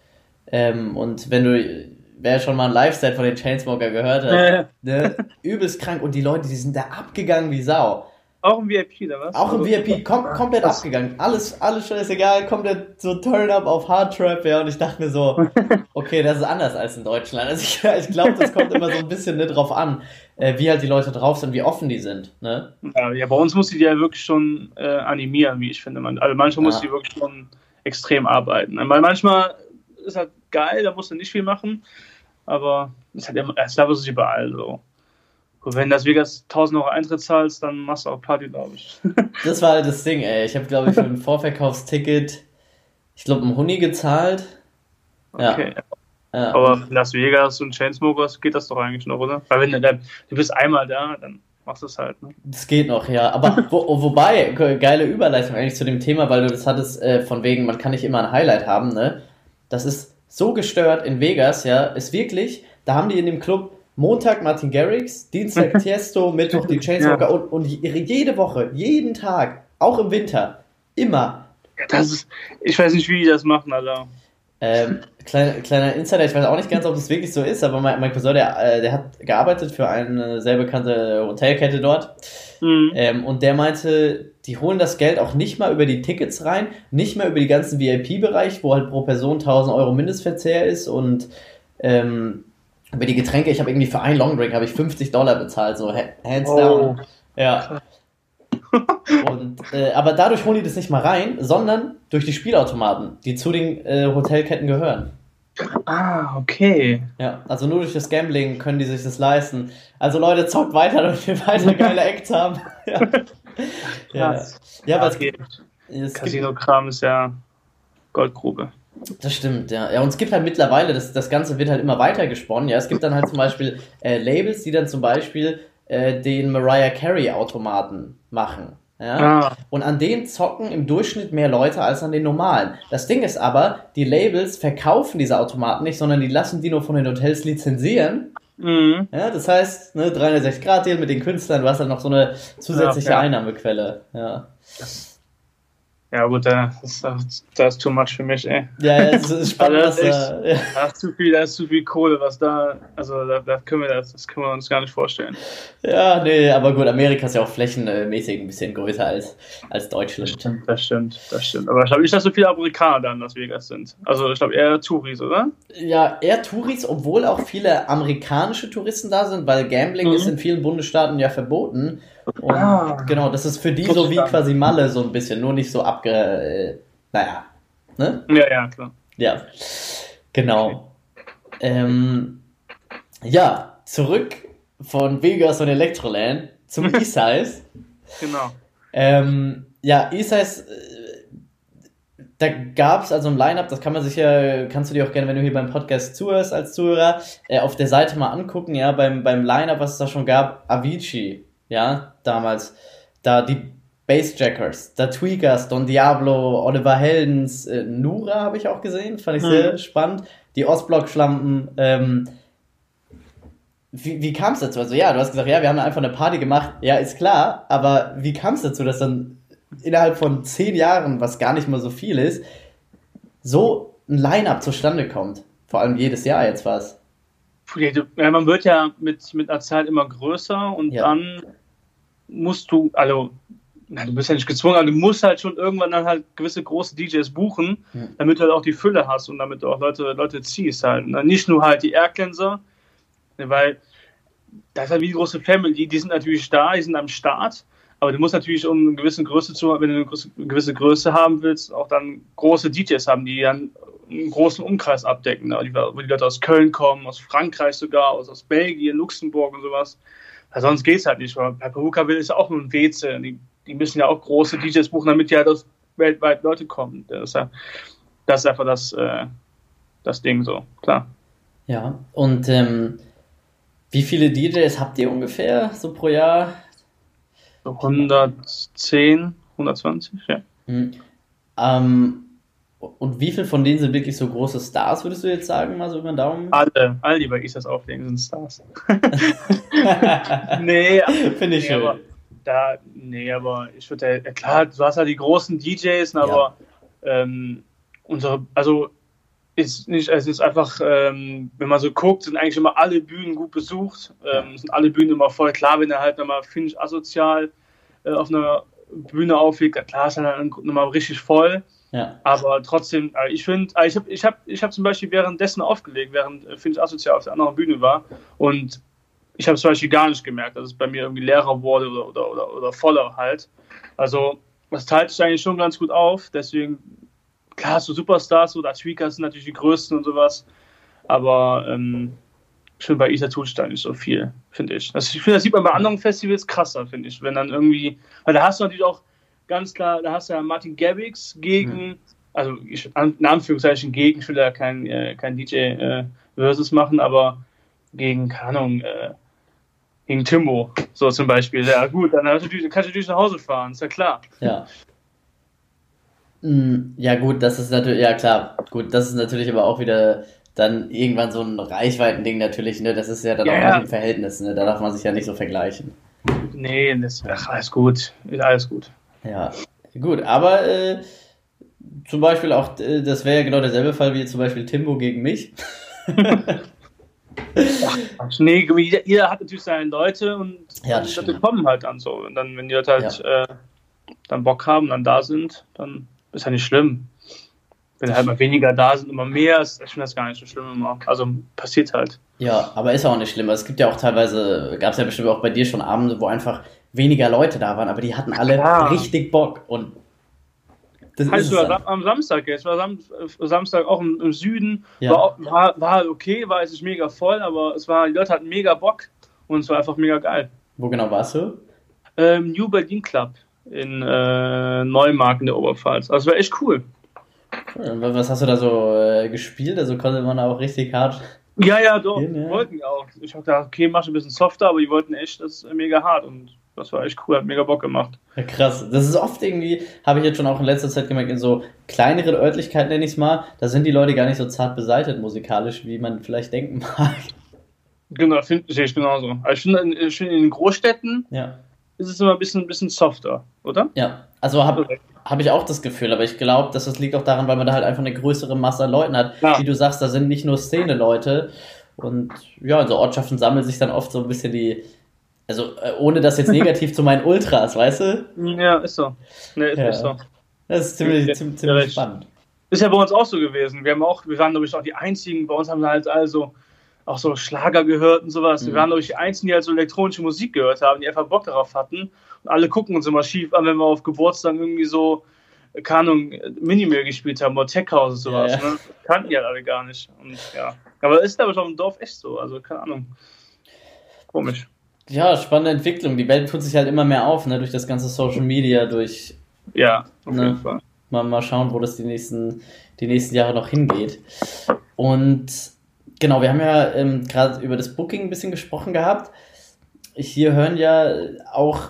Ähm, und wenn du, wer schon mal ein Live-Set von den Chainsmoker gehört hat, ne, übelst krank. Und die Leute, die sind da abgegangen wie Sau. Auch im VIP, oder was? Auch im VIP, kom komplett was? abgegangen. Alles, alles scheißegal, komplett so Turn-Up auf Hard-Trap, ja. Und ich dachte mir so, okay, das ist anders als in Deutschland. Also ich, ich glaube, das kommt immer so ein bisschen ne, drauf an, äh, wie halt die Leute drauf sind, wie offen die sind. Ne? Ja, ja, bei uns muss die ja wirklich schon äh, animieren, wie ich finde. Also manchmal ja. muss die wirklich schon extrem arbeiten. Weil manchmal ist halt geil, da musst du nicht viel machen. Aber es ist halt immer, es ist überall so. Und wenn das Vegas 1000 Euro Eintritt zahlst, dann machst du auch Party, glaube ich. das war halt das Ding, ey. Ich habe, glaube ich, für ein Vorverkaufsticket, ich glaube, einen Huni gezahlt. Okay. Ja. ja. Aber Las Vegas und Chainsmokers geht das doch eigentlich noch, oder? Weil wenn du, du bist einmal da, dann machst du es halt. Ne? Das geht noch, ja. Aber wo, wobei, geile Überleitung eigentlich zu dem Thema, weil du das hattest, äh, von wegen, man kann nicht immer ein Highlight haben, ne? Das ist so gestört in Vegas, ja, ist wirklich, da haben die in dem Club Montag Martin Garrix, Dienstag Tiesto, Mittwoch die Chainsmoker ja. und, und jede Woche, jeden Tag, auch im Winter, immer. Das ist, ich weiß nicht, wie die das machen, Alter. Ähm, kleiner, kleiner Insider, ich weiß auch nicht ganz, ob das wirklich so ist, aber mein, mein Cousin, der, äh, der hat gearbeitet für eine sehr bekannte Hotelkette dort. Mhm. Ähm, und der meinte, die holen das Geld auch nicht mal über die Tickets rein, nicht mal über die ganzen VIP-Bereich, wo halt pro Person 1000 Euro Mindestverzehr ist und ähm, über die Getränke, ich habe irgendwie für einen Longdrink habe ich 50 Dollar bezahlt, so hands oh. down. Ja. Und, äh, aber dadurch holen die das nicht mal rein, sondern durch die Spielautomaten, die zu den äh, Hotelketten gehören. Ah, okay. Ja, also nur durch das Gambling können die sich das leisten. Also Leute, zockt weiter, damit wir weiter geile Acts haben. ja. ja. ja, aber okay. Casino-Kram ist ja Goldgrube. Das stimmt, ja. Ja, und es gibt halt mittlerweile, das, das Ganze wird halt immer weiter gesponnen. Ja, es gibt dann halt zum Beispiel äh, Labels, die dann zum Beispiel äh, den Mariah Carey Automaten machen. Ja? Ah. Und an denen zocken im Durchschnitt mehr Leute als an den normalen. Das Ding ist aber, die Labels verkaufen diese Automaten nicht, sondern die lassen die nur von den Hotels lizenzieren. Mhm. Ja, das heißt, ne, 360-Grad-Deal mit den Künstlern, du hast halt noch so eine zusätzliche ja, ja. Einnahmequelle. Ja. Ja, gut, das ist, das ist too much für mich, ey. Ja, es ist spannend, also das, ist echt, ja. da, ist zu viel, da ist zu viel Kohle, was da, also da, da können wir das, das können wir uns gar nicht vorstellen. Ja, nee, aber gut, Amerika ist ja auch flächenmäßig ein bisschen größer als, als Deutschland. Das stimmt, das stimmt, das stimmt. Aber ich glaube nicht, dass so viele Amerikaner da in Las Vegas sind. Also ich glaube eher Touris, oder? Ja, eher Touris, obwohl auch viele amerikanische Touristen da sind, weil Gambling mhm. ist in vielen Bundesstaaten ja verboten. Und ah, genau, das ist für die so wie quasi Malle so ein bisschen, nur nicht so abge... Äh, naja, ne? Ja, ja, klar. Ja, genau. Okay. Ähm, ja, zurück von Vegas und Electroland zum E-Size. genau. Ähm, ja, E-Size, äh, da gab es also ein Line-Up, das kann man sich ja, kannst du dir auch gerne, wenn du hier beim Podcast zuhörst als Zuhörer, äh, auf der Seite mal angucken, ja, beim, beim Line-Up, was es da schon gab, Avicii, ja, damals. Da die Bassjackers, da Tweakers, Don Diablo, Oliver Heldens, äh, Nura habe ich auch gesehen, fand ich sehr mhm. spannend. Die Ostblock-Schlampen, ähm, wie, wie kam es dazu? Also ja, du hast gesagt, ja, wir haben einfach eine Party gemacht. Ja, ist klar, aber wie kam es dazu, dass dann innerhalb von zehn Jahren, was gar nicht mal so viel ist, so ein Line-Up zustande kommt? Vor allem jedes Jahr jetzt was. Ja, man wird ja mit, mit einer Zeit immer größer und ja. dann musst du, also, na, du bist ja nicht gezwungen, aber du musst halt schon irgendwann dann halt gewisse große DJs buchen, ja. damit du halt auch die Fülle hast und damit du auch Leute, Leute ziehst halt. Und nicht nur halt die Aircleanser, weil das ist halt wie die große Family, die sind natürlich da, die sind am Start, aber du musst natürlich, um eine gewisse Größe zu wenn du eine gewisse Größe haben willst, auch dann große DJs haben, die dann einen großen Umkreis abdecken, ne? wo die Leute aus Köln kommen, aus Frankreich sogar, aus, aus Belgien, Luxemburg und sowas. Weil sonst geht es halt nicht. Bei Peruka will ist ja auch nur ein WC. Die, die müssen ja auch große DJs buchen, damit ja halt weltweit Leute kommen. Das ist, ja, das ist einfach das, äh, das Ding so, klar. Ja, und ähm, wie viele DJs habt ihr ungefähr so pro Jahr? So 110, 120, ja. Mhm. Ähm, und wie viele von denen sind wirklich so große Stars, würdest du jetzt sagen, mal so über den Daumen? Alle, alle, die bei ISAS auflegen, sind Stars. nee, finde ich nee, schön. Aber, da, nee, aber ich würde, ja, klar, du hast ja die großen DJs, aber ja. ähm, unsere, also ist nicht, es ist einfach, ähm, wenn man so guckt, sind eigentlich immer alle Bühnen gut besucht, ähm, sind alle Bühnen immer voll. Klar, wenn er halt nochmal, finde ich, asozial äh, auf einer Bühne auflegt, klar ist er dann nochmal richtig voll. Ja. Aber trotzdem, äh, ich finde, äh, ich habe ich hab, ich hab zum Beispiel währenddessen aufgelegt, während äh, Finch Asozial auf der anderen Bühne war. Und ich habe zum Beispiel gar nicht gemerkt, dass es bei mir irgendwie leerer wurde oder, oder, oder, oder voller halt. Also, das teilt sich eigentlich schon ganz gut auf. Deswegen, klar, so Superstars oder Tweakers sind natürlich die größten und sowas. Aber ähm, finde, bei Isa tut nicht so viel, finde ich. Also, ich finde, das sieht man bei anderen Festivals krasser, finde ich. Wenn dann irgendwie, weil da hast du natürlich auch ganz klar, da hast du ja Martin Garrix gegen, mhm. also in Anführungszeichen gegen, ich will ja kein, äh, kein DJ äh, Versus machen, aber gegen, keine Ahnung, äh, gegen Timbo, so zum Beispiel. Ja, gut, dann kannst du natürlich nach Hause fahren, ist ja klar. Ja. Hm, ja, gut, das ist natürlich, ja klar, gut, das ist natürlich aber auch wieder dann irgendwann so ein Reichweitending natürlich, ne? Das ist ja dann ja, auch im Verhältnis, ne? Da darf man sich ja nicht so vergleichen. Nee, das, ach, alles gut, alles gut. Ja, gut, aber äh, zum Beispiel auch, äh, das wäre ja genau derselbe Fall wie zum Beispiel Timbo gegen mich. Ach, nee, jeder, jeder, hat natürlich seine Leute und ja, die Leute kommen halt an so. Und dann, wenn die Leute halt ja. äh, dann Bock haben, dann da sind, dann ist ja nicht schlimm. Wenn halt mal weniger da sind, immer mehr, ist, ich finde das gar nicht so schlimm immer. Also passiert halt. Ja, aber ist auch nicht schlimm. Es gibt ja auch teilweise, gab es ja bestimmt auch bei dir schon Abende, wo einfach weniger Leute da waren, aber die hatten alle ja. richtig Bock und das heißt, du war am Samstag jetzt, war Sam Samstag auch im, im Süden, ja. war, war, war, okay, war es mega voll, aber es war, die Leute hatten mega Bock und es war einfach mega geil. Wo genau warst du? Ähm, New Berlin Club in äh, Neumarkt in der Oberpfalz. Also war echt cool. Was hast du da so äh, gespielt? Also konnte man auch richtig hart. Ja, ja, doch. Gehen, ja? Wollten auch. Ich habe gedacht, okay, mach ein bisschen softer, aber die wollten echt das mega hart und das war echt cool, hat mega Bock gemacht. Ja, krass. Das ist oft irgendwie, habe ich jetzt schon auch in letzter Zeit gemerkt, in so kleineren Örtlichkeiten nenne ich es mal, da sind die Leute gar nicht so zart beseitigt musikalisch, wie man vielleicht denken mag. Genau, finde ich genauso. Also ich finde, in, find in den Großstädten ja. ist es immer ein bisschen, ein bisschen softer, oder? Ja, also habe hab ich auch das Gefühl, aber ich glaube, dass das liegt auch daran, weil man da halt einfach eine größere Masse an Leuten hat. Ja. Wie du sagst, da sind nicht nur Szene-Leute. Und ja, in so Ortschaften sammeln sich dann oft so ein bisschen die, also äh, ohne das jetzt negativ zu meinen Ultras, weißt du? Ja, ist so. Nee, ist, ja. ist so. Das ist ziemlich, ja, ziemlich, ziemlich spannend. Ist ja bei uns auch so gewesen. Wir haben auch, wir waren, glaube ich, auch die einzigen, bei uns haben halt also auch so Schlager gehört und sowas. Mhm. Wir waren, glaube ich, die einzigen, die halt so elektronische Musik gehört haben, die einfach Bock darauf hatten. Und alle gucken uns immer schief an, wenn wir auf Geburtstag irgendwie so, keine Ahnung, Minimail gespielt haben oder Tech House und sowas. Ja, ja. Ne? Kannten die halt alle gar nicht. Und ja. Aber ist aber schon im Dorf echt so. Also, keine Ahnung. Komisch. Ja, spannende Entwicklung. Die Welt tut sich halt immer mehr auf, ne, durch das ganze Social Media, durch. Ja, auf ne, jeden Fall. Mal, mal schauen, wo das die nächsten, die nächsten Jahre noch hingeht. Und genau, wir haben ja ähm, gerade über das Booking ein bisschen gesprochen gehabt. Hier hören ja auch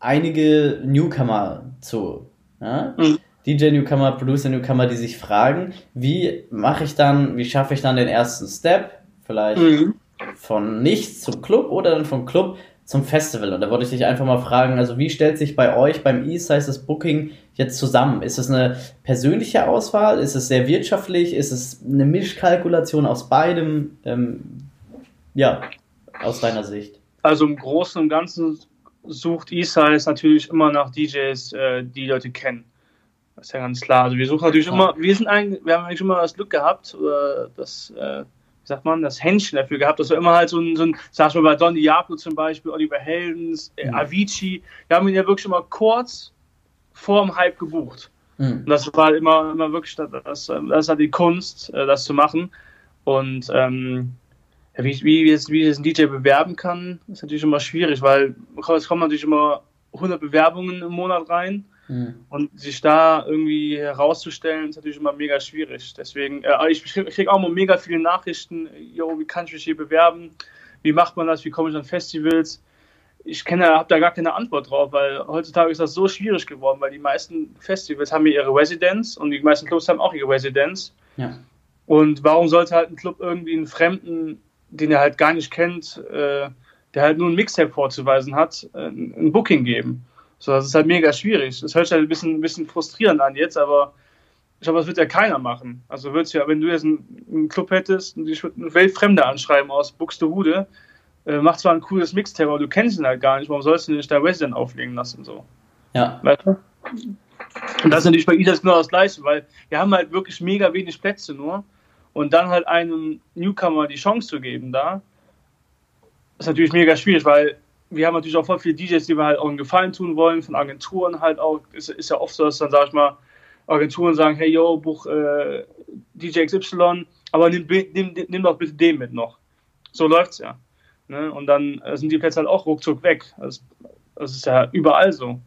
einige Newcomer zu. Ja? Mhm. DJ-Newcomer, Producer-Newcomer, die sich fragen, wie mache ich dann, wie schaffe ich dann den ersten Step? Vielleicht mhm von nichts zum Club oder dann vom Club zum Festival. Und da wollte ich dich einfach mal fragen, also wie stellt sich bei euch beim E-Size das Booking jetzt zusammen? Ist es eine persönliche Auswahl? Ist es sehr wirtschaftlich? Ist es eine Mischkalkulation aus beidem? Ähm, ja, aus deiner Sicht. Also im Großen und Ganzen sucht E-Size natürlich immer nach DJs, äh, die Leute kennen. Das ist ja ganz klar. Also wir suchen natürlich ja. immer, wir sind eigentlich, wir haben eigentlich immer das Glück gehabt, oder das äh, wie sagt man, das Händchen dafür gehabt, dass wir immer halt so ein, so ein sag ich mal bei Don Diablo zum Beispiel, Oliver Heldens, äh, mhm. Avicii, wir haben ihn ja wirklich immer kurz vor dem Hype gebucht. Mhm. Und das war halt immer, immer wirklich, das, das, ist halt die Kunst, äh, das zu machen. Und ähm, wie, wie, jetzt, wie jetzt ein DJ bewerben kann, ist natürlich immer schwierig, weil es kommen natürlich immer 100 Bewerbungen im Monat rein. Mhm. Und sich da irgendwie herauszustellen, ist natürlich immer mega schwierig. Deswegen, äh, ich kriege auch immer mega viele Nachrichten, yo, wie kann ich mich hier bewerben? Wie macht man das? Wie komme ich an Festivals? Ich kenne, habe da gar keine Antwort drauf, weil heutzutage ist das so schwierig geworden, weil die meisten Festivals haben hier ihre Residenz und die meisten Clubs haben auch ihre Residenz. Ja. Und warum sollte halt ein Club irgendwie einen Fremden, den er halt gar nicht kennt, äh, der halt nur ein Mixtape vorzuweisen hat, äh, ein Booking geben? So, das ist halt mega schwierig. Das hört sich halt ein bisschen, ein bisschen frustrierend an jetzt, aber ich glaube, das wird ja keiner machen. Also würdest ja, wenn du jetzt einen, einen Club hättest und dich würde ein Weltfremder anschreiben aus Buxtehude, äh, macht zwar ein cooles Mixtape, aber du kennst ihn halt gar nicht. Warum sollst du nicht da Resident auflegen lassen? So. Ja. Weißt du? Und das ist natürlich bei IDAS genau das Gleiche, weil wir haben halt wirklich mega wenig Plätze nur. Und dann halt einem Newcomer die Chance zu geben da, ist natürlich mega schwierig, weil wir haben natürlich auch voll viele DJs, die wir halt auch einen Gefallen tun wollen, von Agenturen halt auch. Ist, ist ja oft so, dass dann, sag ich mal, Agenturen sagen, hey, yo, buch äh, DJ XY, aber nimm, nimm, nimm doch bitte den mit noch. So läuft's ja. Ne? Und dann äh, sind die Plätze halt auch ruckzuck weg. Das, das ist ja überall so.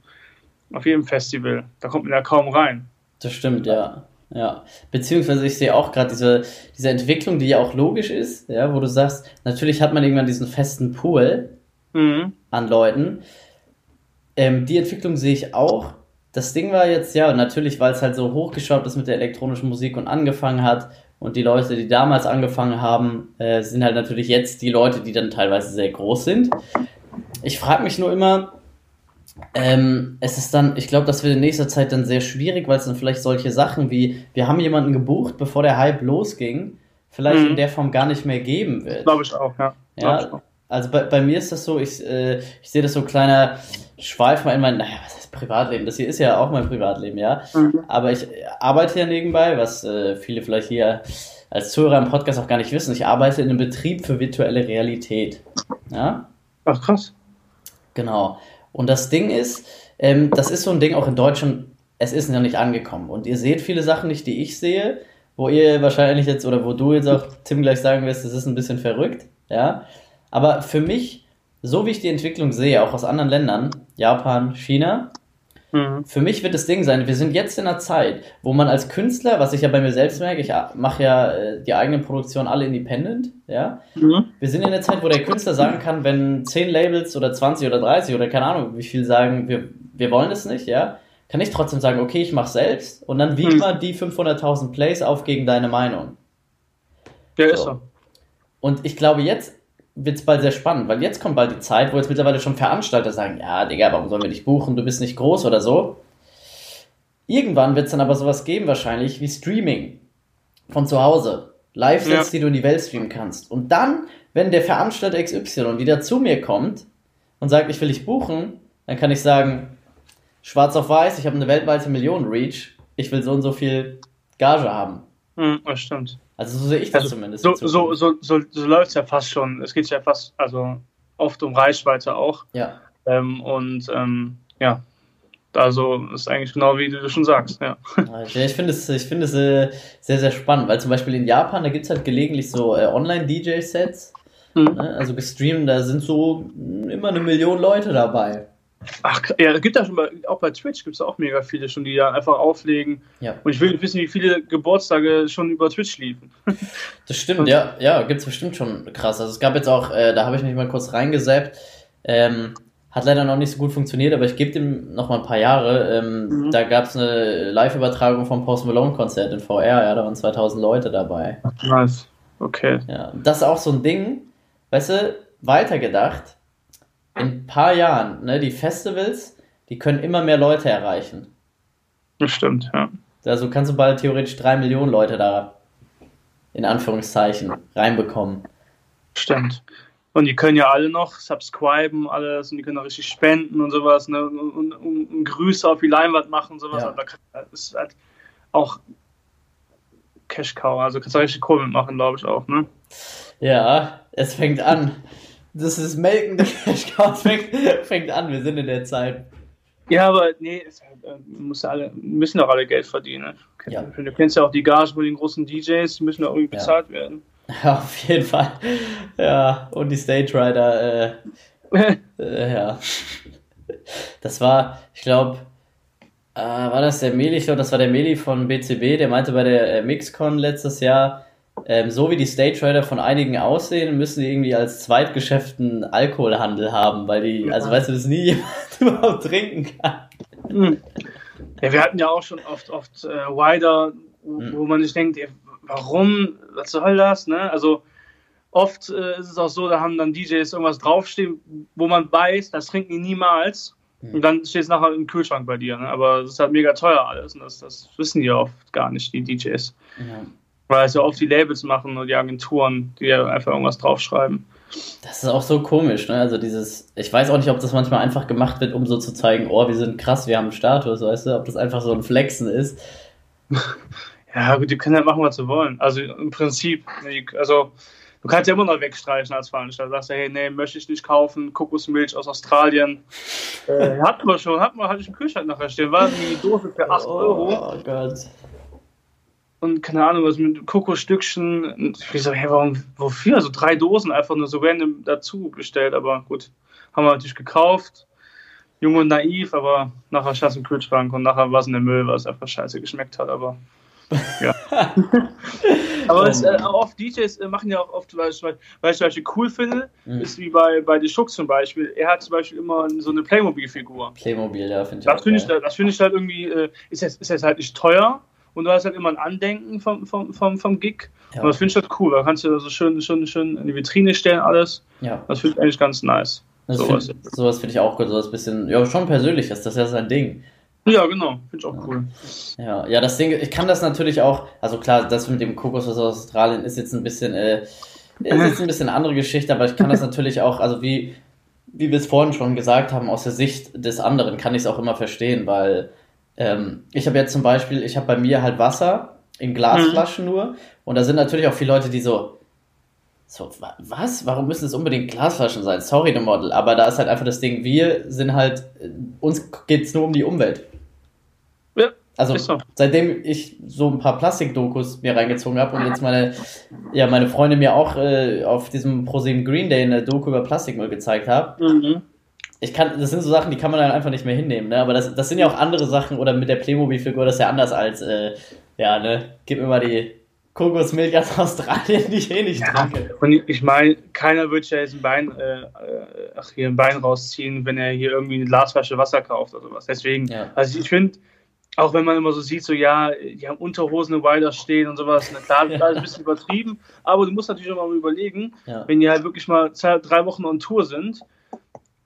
Auf jedem Festival. Da kommt man ja kaum rein. Das stimmt, ja. Ja, beziehungsweise ich sehe auch gerade diese, diese Entwicklung, die ja auch logisch ist, ja, wo du sagst, natürlich hat man irgendwann diesen festen Pool, mhm. an Leuten. Ähm, die Entwicklung sehe ich auch. Das Ding war jetzt, ja, natürlich, weil es halt so hochgeschraubt ist mit der elektronischen Musik und angefangen hat. Und die Leute, die damals angefangen haben, äh, sind halt natürlich jetzt die Leute, die dann teilweise sehr groß sind. Ich frage mich nur immer, ähm, es ist dann, ich glaube, das wird in nächster Zeit dann sehr schwierig, weil es dann vielleicht solche Sachen wie, wir haben jemanden gebucht, bevor der Hype losging, vielleicht mhm. in der Form gar nicht mehr geben wird. Glaube ich auch, ja. ja also bei, bei mir ist das so, ich, äh, ich sehe das so ein kleiner Schweif mal in mein, naja, was heißt Privatleben? Das hier ist ja auch mein Privatleben, ja. Mhm. Aber ich arbeite ja nebenbei, was äh, viele vielleicht hier als Zuhörer im Podcast auch gar nicht wissen. Ich arbeite in einem Betrieb für virtuelle Realität. Ja? Ach krass. Genau. Und das Ding ist, ähm, das ist so ein Ding auch in Deutschland, es ist noch nicht angekommen. Und ihr seht viele Sachen nicht, die ich sehe, wo ihr wahrscheinlich jetzt oder wo du jetzt auch Tim gleich sagen wirst, das ist ein bisschen verrückt, ja. Aber für mich, so wie ich die Entwicklung sehe, auch aus anderen Ländern, Japan, China, mhm. für mich wird das Ding sein, wir sind jetzt in einer Zeit, wo man als Künstler, was ich ja bei mir selbst merke, ich mache ja äh, die eigenen Produktionen alle independent, ja. Mhm. Wir sind in der Zeit, wo der Künstler sagen kann, wenn 10 Labels oder 20 oder 30 oder keine Ahnung, wie viel sagen, wir, wir wollen es nicht, ja, kann ich trotzdem sagen, okay, ich mache selbst und dann wiegt mhm. man die 500.000 Plays auf gegen deine Meinung. Ja, so. ist so. Und ich glaube, jetzt wird es bald sehr spannend, weil jetzt kommt bald die Zeit, wo jetzt mittlerweile schon Veranstalter sagen, ja, Digga, warum sollen wir dich buchen? Du bist nicht groß oder so. Irgendwann wird es dann aber sowas geben, wahrscheinlich, wie Streaming von zu Hause. Live-Sets, ja. die du in die Welt streamen kannst. Und dann, wenn der Veranstalter XY wieder zu mir kommt und sagt, ich will dich buchen, dann kann ich sagen, schwarz auf weiß, ich habe eine weltweite Millionen-Reach, ich will so und so viel Gage haben. Hm, das stimmt. Also so sehe ich das also, zumindest. So, so, so, so, so läuft es ja fast schon. Es geht ja fast, also oft um Reichweite auch. Ja. Ähm, und ähm, ja, also ist eigentlich genau wie du schon sagst, ja. ich finde es, ich find es äh, sehr, sehr spannend, weil zum Beispiel in Japan, da gibt es halt gelegentlich so äh, Online-DJ-Sets. Mhm. Ne? Also gestreamt, da sind so immer eine Million Leute dabei. Ach, ja, es gibt ja schon bei, auch bei Twitch gibt es auch mega viele schon, die da einfach auflegen. Ja. Und ich will wissen, wie viele Geburtstage schon über Twitch liefen. Das stimmt, Und, ja, ja, gibt es bestimmt schon krass. Also es gab jetzt auch, äh, da habe ich mich mal kurz reingesappt, ähm, hat leider noch nicht so gut funktioniert, aber ich gebe dem noch mal ein paar Jahre. Ähm, mhm. Da gab es eine Live-Übertragung vom Post Malone-Konzert in VR, ja, da waren 2000 Leute dabei. Nice, okay. Ja, das ist auch so ein Ding, weißt du, weitergedacht in ein paar Jahren, ne, die Festivals, die können immer mehr Leute erreichen. Das stimmt, ja. Also kannst du bald theoretisch drei Millionen Leute da in Anführungszeichen reinbekommen. Stimmt. Und die können ja alle noch subscriben, alles, und die können auch richtig spenden und sowas, ne? Und, und, und, Grüße auf die Leinwand machen und sowas. Ja. Da ist halt auch Cash Cow, also kannst du richtig Kohle mitmachen, glaube ich auch, ne? Ja, es fängt an. Das ist Melken der Cash Cows fängt, fängt an, wir sind in der Zeit. Ja, aber nee, es, äh, muss alle, müssen doch alle Geld verdienen. Ja. Du kennst ja auch die Gage von den großen DJs, die müssen doch irgendwie bezahlt ja. werden. Ja, auf jeden Fall. Ja, und die Stage Rider, äh, äh, ja. Das war, ich glaube, äh, war das der Meli? Ich glaube, das war der Meli von BCB, der meinte bei der äh, Mixcon letztes Jahr, ähm, so wie die Stage Rider von einigen aussehen, müssen die irgendwie als Zweitgeschäft einen Alkoholhandel haben, weil die, also weißt du, das nie jemand überhaupt trinken kann. Hm. Ja, wir hatten ja auch schon oft, oft äh, Rider, wo, hm. wo man sich denkt, ey, warum, was soll das, ne? Also oft äh, ist es auch so, da haben dann DJs irgendwas draufstehen, wo man weiß, das trinken die niemals. Hm. Und dann steht es nachher im Kühlschrank bei dir. Ne? Aber es ist halt mega teuer alles. Und das, das wissen die oft gar nicht, die DJs. Ja. Weil es ja oft die Labels machen und die Agenturen, die ja einfach irgendwas draufschreiben. Das ist auch so komisch, ne? Also dieses, ich weiß auch nicht, ob das manchmal einfach gemacht wird, um so zu zeigen, oh, wir sind krass, wir haben einen Status, weißt du, ob das einfach so ein Flexen ist. Ja, gut, die können halt machen, was sie wollen. Also im Prinzip, also du kannst ja immer noch wegstreichen als Veranstalter. Du sagst ja, hey, nee, möchte ich nicht kaufen, Kokosmilch aus Australien. äh, hat man schon, hat man, hatte ich im Kühlschrank nachher stehen, war die Dose für 8 Euro. Oh Gott und keine Ahnung, was mit Kokosstückchen. Und ich so, hey, warum, wofür? Also drei Dosen einfach nur so random dazu bestellt, aber gut, haben wir natürlich gekauft. Jung und naiv, aber nachher stand es im Kühlschrank und nachher war es in der Müll, weil es einfach scheiße geschmeckt hat, aber ja. aber es, äh, oft DJs äh, machen ja auch oft, weil ich, weil ich zum Beispiel cool finde, mhm. ist wie bei, bei The Schuck zum Beispiel. Er hat zum Beispiel immer so eine Playmobil-Figur. Playmobil, ja, finde ich. Das finde ich, das find ich halt irgendwie, äh, ist, jetzt, ist jetzt halt nicht teuer, und du hast halt immer ein Andenken vom, vom, vom, vom Gig. Ja. Und das finde ich halt cool. Da kannst du so schön, schön, schön in die Vitrine stellen, alles. Ja. Das finde ich eigentlich ganz nice. Das sowas find, sowas finde ich auch gut. Sowas bisschen, ja, schon persönlich ist das ja sein Ding. Ja, genau. Finde ich auch cool. Ja, ja, das Ding, ich kann das natürlich auch, also klar, das mit dem Kokos aus Australien ist jetzt ein bisschen, äh, ist jetzt ein bisschen eine andere Geschichte, aber ich kann das natürlich auch, also wie, wie wir es vorhin schon gesagt haben, aus der Sicht des anderen kann ich es auch immer verstehen, weil ähm, ich habe jetzt zum Beispiel, ich habe bei mir halt Wasser in Glasflaschen mhm. nur und da sind natürlich auch viele Leute, die so, So, was? Warum müssen es unbedingt Glasflaschen sein? Sorry, the Model. Aber da ist halt einfach das Ding, wir sind halt, uns geht es nur um die Umwelt. Ja. Also, so. seitdem ich so ein paar Plastikdokus mir reingezogen habe und jetzt meine, ja, meine Freunde mir auch äh, auf diesem ProSieben Green Day eine Doku über Plastikmüll gezeigt haben, mhm. Ich kann, das sind so Sachen, die kann man dann einfach nicht mehr hinnehmen, ne? Aber das, das sind ja auch andere Sachen, oder mit der Playmobil-Figur, das ist ja anders als, äh, ja, ne, gib mir mal die Kokosmilch aus Australien, die ich eh nicht ja, trinke. Und ich meine, keiner wird ja jetzt ein Bein, äh, äh, ach, hier ein Bein rausziehen, wenn er hier irgendwie eine Glasflasche Wasser kauft oder sowas. Deswegen, ja. also ich finde, auch wenn man immer so sieht, so ja, die haben Unterhosen im Wider stehen und sowas, na klar, das ist ein bisschen übertrieben, aber du musst natürlich auch mal überlegen, ja. wenn die halt wirklich mal zwei, drei Wochen on Tour sind,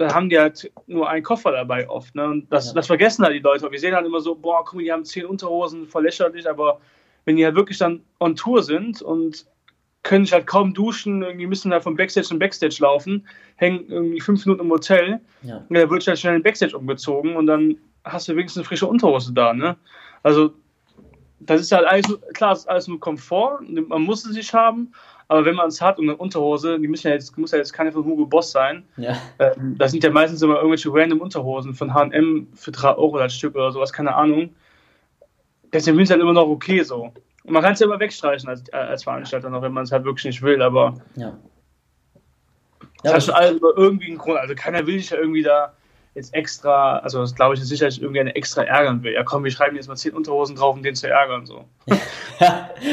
dann haben die halt nur einen Koffer dabei oft. Ne? Und das, ja. das vergessen halt die Leute. Wir sehen halt immer so, boah, guck mal, die haben zehn Unterhosen, voll lächerlich, aber wenn die halt wirklich dann on Tour sind und können sich halt kaum duschen, irgendwie müssen halt vom Backstage zum Backstage laufen, hängen irgendwie fünf Minuten im Hotel, ja. da wird halt schnell in den Backstage umgezogen und dann hast du wenigstens eine frische Unterhose da, ne? Also, das ist halt alles, klar, ist alles nur Komfort, man muss es nicht haben, aber wenn man es hat und eine Unterhose, die müssen ja jetzt, muss ja jetzt keine von Hugo Boss sein. Ja. Ähm, das sind ja meistens immer irgendwelche random Unterhosen von HM für 3 Euro das Stück oder sowas, keine Ahnung deswegen finde ich es halt immer noch okay so. Und man kann es ja immer wegstreichen als, äh, als Veranstalter noch, wenn man es halt wirklich nicht will, aber. Ja. Das ja, hat schon alles irgendwie einen Grund. Also keiner will sich ja irgendwie da jetzt extra, also das glaube ich sicher, dass irgendwie eine extra ärgern will. Ja komm, wir schreiben jetzt mal zehn Unterhosen drauf, um den zu ärgern. So.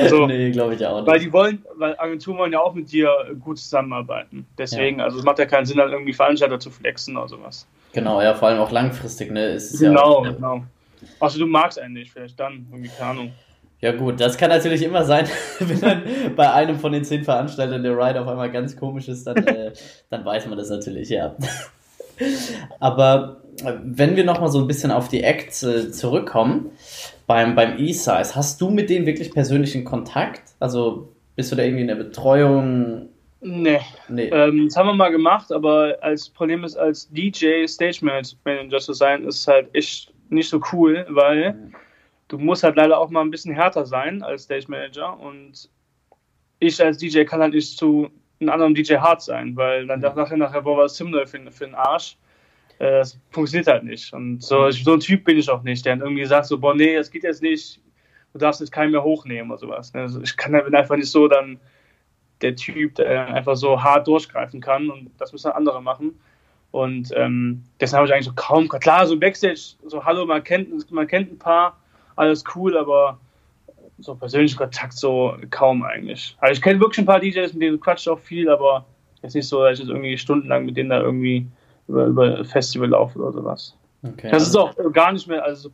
also, nee, glaube ich auch nicht. Weil die wollen, weil Agenturen wollen ja auch mit dir gut zusammenarbeiten. Deswegen, ja. also es macht ja keinen Sinn, halt irgendwie Veranstalter zu flexen oder sowas. Genau, ja, vor allem auch langfristig, ne? Ist genau, ja, genau. Also du magst einen nicht, vielleicht dann, irgendwie, keine Ahnung. Ja gut, das kann natürlich immer sein, wenn dann bei einem von den zehn Veranstaltern der Ride auf einmal ganz komisch ist, dann, äh, dann weiß man das natürlich, ja. Aber äh, wenn wir nochmal so ein bisschen auf die Acts äh, zurückkommen, beim, beim E-Size, hast du mit denen wirklich persönlichen Kontakt? Also bist du da irgendwie in der Betreuung? Nee. nee. Ähm, das haben wir mal gemacht, aber als Problem ist, als DJ Stage Manager zu sein, ist halt echt nicht so cool, weil mhm. du musst halt leider auch mal ein bisschen härter sein als Stage Manager und ich als DJ kann halt nicht zu einem anderen DJ hart sein, weil dann mhm. nachher nachher boah, was Simnel für, für den Arsch. Äh, das funktioniert halt nicht. Und so, mhm. so ein Typ bin ich auch nicht, der dann irgendwie sagt so, boah, nee, das geht jetzt nicht, du darfst jetzt keinen mehr hochnehmen oder sowas. Also ich kann bin einfach nicht so dann der Typ, der einfach so hart durchgreifen kann und das müssen andere machen. Und ähm, deshalb habe ich eigentlich so kaum, klar, so Backstage, so hallo, man kennt, man kennt ein paar, alles cool, aber so persönlichen Kontakt so kaum eigentlich. Also ich kenne wirklich ein paar DJs, mit denen quatscht auch viel, aber jetzt nicht so, dass ich jetzt irgendwie stundenlang mit denen da irgendwie über, über Festival laufe oder sowas. Okay, das ist auch gar nicht mehr, also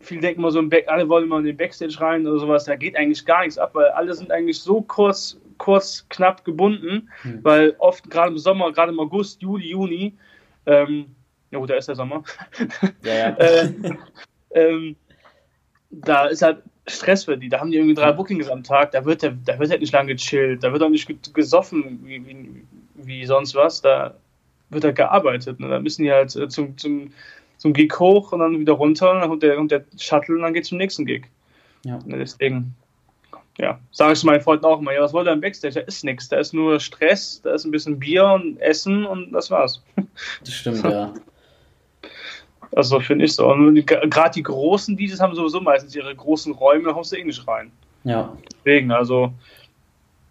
viele denken immer so, im Back, alle wollen immer in den Backstage rein oder sowas, da geht eigentlich gar nichts ab, weil alle sind eigentlich so kurz, kurz, knapp gebunden, hm. weil oft gerade im Sommer, gerade im August, Juli, Juni, ähm, ja gut, da ist der Sommer. Ja, ja. äh, ähm, da ist halt Stress für die. Da haben die irgendwie drei Bookings am Tag. Da wird, der, da wird halt nicht lange gechillt. Da wird auch nicht gesoffen wie, wie, wie sonst was. Da wird halt gearbeitet. Ne? Da müssen die halt äh, zum, zum, zum Gig hoch und dann wieder runter. Und dann kommt der, kommt der Shuttle und dann geht zum nächsten Gig. Ja. Ne, deswegen ja, sage ich zu meinen Freunden auch immer, ja, was wollt ihr im Backstage? Da ist nichts, da ist nur Stress, da ist ein bisschen Bier und Essen und das war's. Das stimmt, ja. Also finde ich so. Und gerade die großen DJs haben sowieso meistens ihre großen Räume, da kommst du eh nicht rein. Ja. Deswegen, also,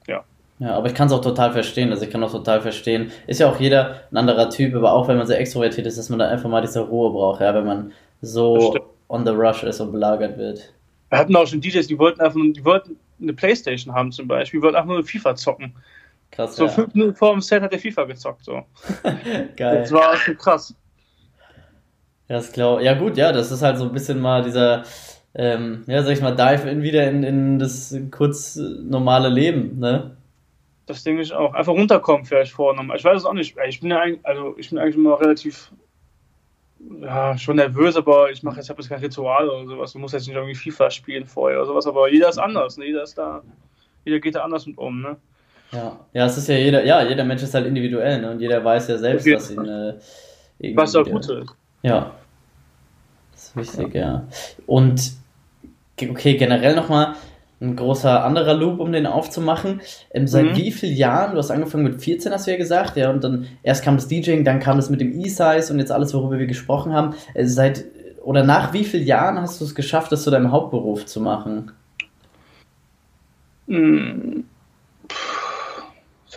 ja. Ja, aber ich kann es auch total verstehen. Also ich kann auch total verstehen. Ist ja auch jeder ein anderer Typ, aber auch wenn man sehr extrovertiert ist, dass man da einfach mal diese Ruhe braucht, ja, wenn man so on the rush ist und belagert wird. Wir hatten auch schon DJs, die wollten einfach, die wollten eine Playstation haben zum Beispiel, wollte einfach nur FIFA zocken. Krass. So ja. fünf Minuten vor dem Set hat der FIFA gezockt. So. Geil. Das war schon krass. Ja, das glaub, ja gut, ja, das ist halt so ein bisschen mal dieser, ähm, ja, sag ich mal, Dive in wieder in, in das kurz normale Leben, ne? Das denke ich auch. Einfach runterkommen vielleicht vorgenommen. Ich weiß es auch nicht. Ich bin ja eigentlich, also ich bin eigentlich immer relativ ja, schon nervös, aber ich mache jetzt, habe jetzt kein Ritual oder sowas. Du musst jetzt nicht irgendwie FIFA spielen vorher oder sowas, aber jeder ist anders, ne? Jeder ist da, jeder geht da anders mit um, ne? Ja, ja, es ist ja jeder, ja, jeder Mensch ist halt individuell, ne? Und jeder weiß ja selbst, was ihn äh, Was auch gut ist. Ja. Das ist wichtig, ja. ja. Und okay, generell nochmal, ein großer anderer Loop, um den aufzumachen. Ähm, seit mhm. wie vielen Jahren? Du hast angefangen mit 14, hast du ja gesagt, ja, und dann erst kam das DJing, dann kam das mit dem E-Size und jetzt alles, worüber wir gesprochen haben. Äh, seit oder nach wie vielen Jahren hast du es geschafft, das zu deinem Hauptberuf zu machen? Mhm.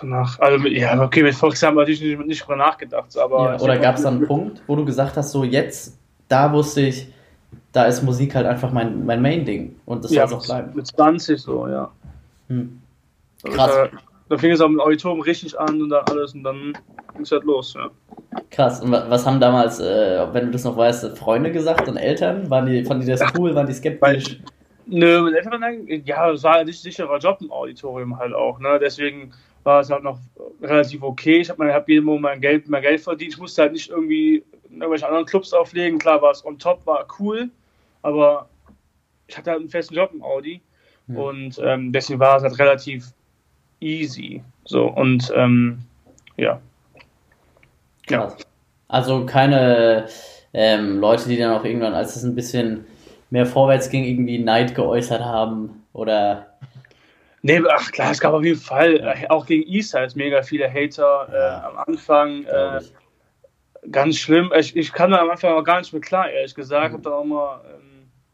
So nach, also ja, okay, mit Volkswagen habe ich nicht, nicht drüber nachgedacht. Aber ja, oder gab es dann einen Punkt, wo du gesagt hast, so jetzt, da wusste ich, da ist Musik halt einfach mein, mein Main-Ding und das ja, soll es auch bleiben. Mit 20 so, ja. Hm. Krass. Da, da fing es auch mit Auditorium richtig an und dann alles und dann ging es halt los, ja. Krass. Und was haben damals, äh, wenn du das noch weißt, Freunde gesagt und Eltern? Waren die, fanden die das cool? Waren die skeptisch? Nö, mit Eltern, ja, es war ein sicherer Job im Auditorium halt auch, ne? Deswegen war es halt noch relativ okay. Ich habe hab jeden Monat mein Geld, mein Geld verdient. Ich musste halt nicht irgendwie in irgendwelche anderen Clubs auflegen. Klar war es on top, war cool, aber ich hatte halt einen festen Job im Audi mhm. und ähm, deswegen war es halt relativ easy. So und ähm, ja. Ja. Also keine ähm, Leute, die dann auch irgendwann, als es ein bisschen mehr vorwärts ging, irgendwie Neid geäußert haben oder Nee, ach klar, es gab auf jeden Fall, äh, auch gegen Eastside mega viele Hater äh, ja. am Anfang. Äh, ganz schlimm. Ich, ich kam da am Anfang auch gar nicht mehr klar, ehrlich gesagt. Mhm. Hab da auch mal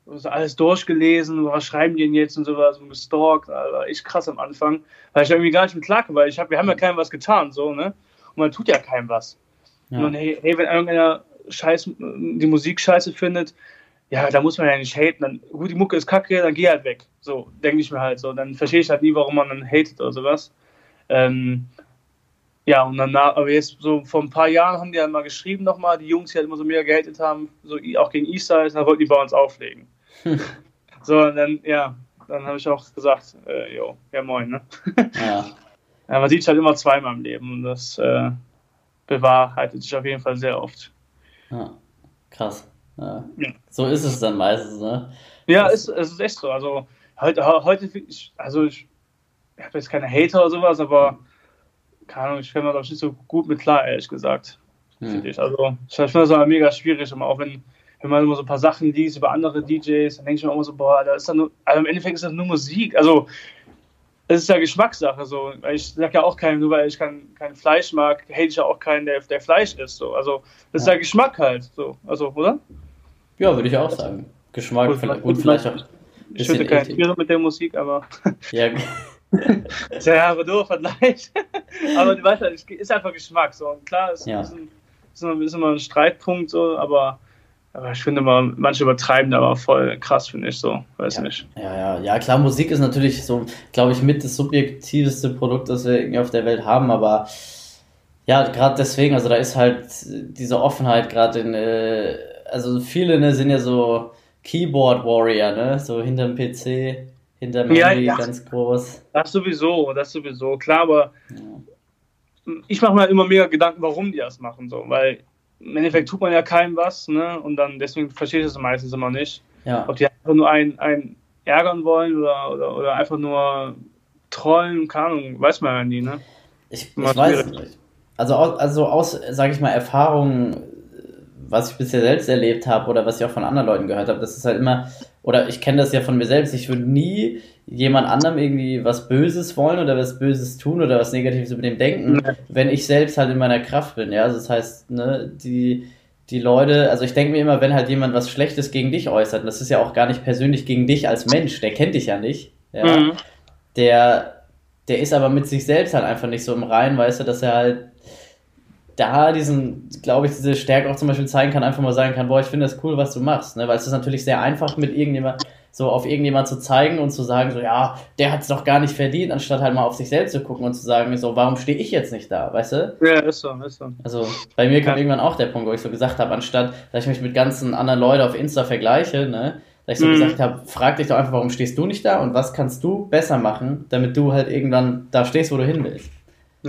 ähm, alles durchgelesen, was schreiben die denn jetzt und sowas und gestalkt. Alter, echt krass am Anfang. Weil ich irgendwie gar nicht mehr klar kam, weil ich hab, wir haben ja keinem was getan, so, ne? Und man tut ja keinem was. Ja. Und hey, hey, wenn irgendeiner Scheiß, die Musik scheiße findet, ja, da muss man ja nicht haten. Dann, gut, die Mucke ist kacke, dann geh halt weg. So, denke ich mir halt so. Dann verstehe ich halt nie, warum man dann hatet oder sowas. Ähm, ja, und dann, aber jetzt so vor ein paar Jahren haben die halt mal geschrieben nochmal, die Jungs, die halt immer so mega gehatet haben, so auch gegen Eastside, dann wollten die bei uns auflegen. so, und dann, ja, dann habe ich auch gesagt, äh, jo, ja moin, ne? ja. ja. Man sieht halt immer zweimal im Leben und das äh, bewahrheitet sich auf jeden Fall sehr oft. Ja, krass. Ja. So ist es dann meistens, ne? Ja, es, es ist echt so. Also heute, heute also ich, ich habe jetzt keine Hater oder sowas, aber keine Ahnung, ich finde da nicht so gut mit klar, ehrlich gesagt. Hm. Finde ich. Also ich finde das aber mega schwierig, immer auch wenn, wenn man immer so ein paar Sachen liest über andere DJs, dann denke ich mir immer so, boah, da ist dann nur, also im Endeffekt ist das nur Musik. Also es ist ja Geschmackssache so. Ich sag ja auch keinem, nur weil ich kein, kein Fleisch mag, hate ich ja auch keinen, der, der Fleisch isst. So. Also das ist ja Geschmack halt so. Also, oder? Ja, würde ich auch sagen. Geschmack, gut, vielleicht, gut, vielleicht auch. Ich würde keine Tiere mit der Musik, aber. Ja. ja aber doof, Vergleich. aber du weißt ja, es ist einfach Geschmack. So. Und klar, es ja. ist, ein, ist, immer, ist immer ein Streitpunkt, so, aber aber ich finde mal, manche übertreiben da aber voll krass, finde ich so. Weiß ja, nicht. Ja, ja, ja, klar, Musik ist natürlich so, glaube ich, mit das subjektivste Produkt, das wir irgendwie auf der Welt haben, aber ja, gerade deswegen, also da ist halt diese Offenheit gerade in, äh, also viele ne, sind ja so Keyboard Warrior, ne, so hinterm PC, hinterm ja, Handy ja. ganz groß. Das sowieso, das sowieso, klar, aber ja. ich mache mir immer mega Gedanken, warum die das machen, so, weil im Endeffekt tut man ja keinem was, ne? Und dann deswegen verstehe ich das meistens immer nicht. Ja. Ob die einfach nur einen, einen ärgern wollen oder, oder, oder einfach nur trollen, keine Ahnung, weiß man ja nie, ne? Ich, ich weiß es nicht. Also, also aus, sage ich mal, Erfahrungen, was ich bisher selbst erlebt habe oder was ich auch von anderen Leuten gehört habe, das ist halt immer, oder ich kenne das ja von mir selbst, ich würde nie jemand anderem irgendwie was Böses wollen oder was Böses tun oder was Negatives über dem denken, wenn ich selbst halt in meiner Kraft bin, ja. Also das heißt, ne, die, die Leute, also ich denke mir immer, wenn halt jemand was Schlechtes gegen dich äußert, und das ist ja auch gar nicht persönlich gegen dich als Mensch, der kennt dich ja nicht, ja, mhm. der, der ist aber mit sich selbst halt einfach nicht so im Reinen, weißt du, dass er halt da diesen, glaube ich, diese Stärke auch zum Beispiel zeigen kann, einfach mal sagen kann, boah, ich finde das cool, was du machst, ne, weil es ist natürlich sehr einfach mit irgendjemand, so auf irgendjemand zu zeigen und zu sagen, so, ja, der hat es doch gar nicht verdient, anstatt halt mal auf sich selbst zu gucken und zu sagen, so, warum stehe ich jetzt nicht da, weißt du? Ja, ist so, ist so. Also, bei mir kam ja. irgendwann auch der Punkt, wo ich so gesagt habe, anstatt, dass ich mich mit ganzen anderen Leuten auf Insta vergleiche, ne, dass ich so mhm. gesagt habe, frag dich doch einfach, warum stehst du nicht da und was kannst du besser machen, damit du halt irgendwann da stehst, wo du hin willst.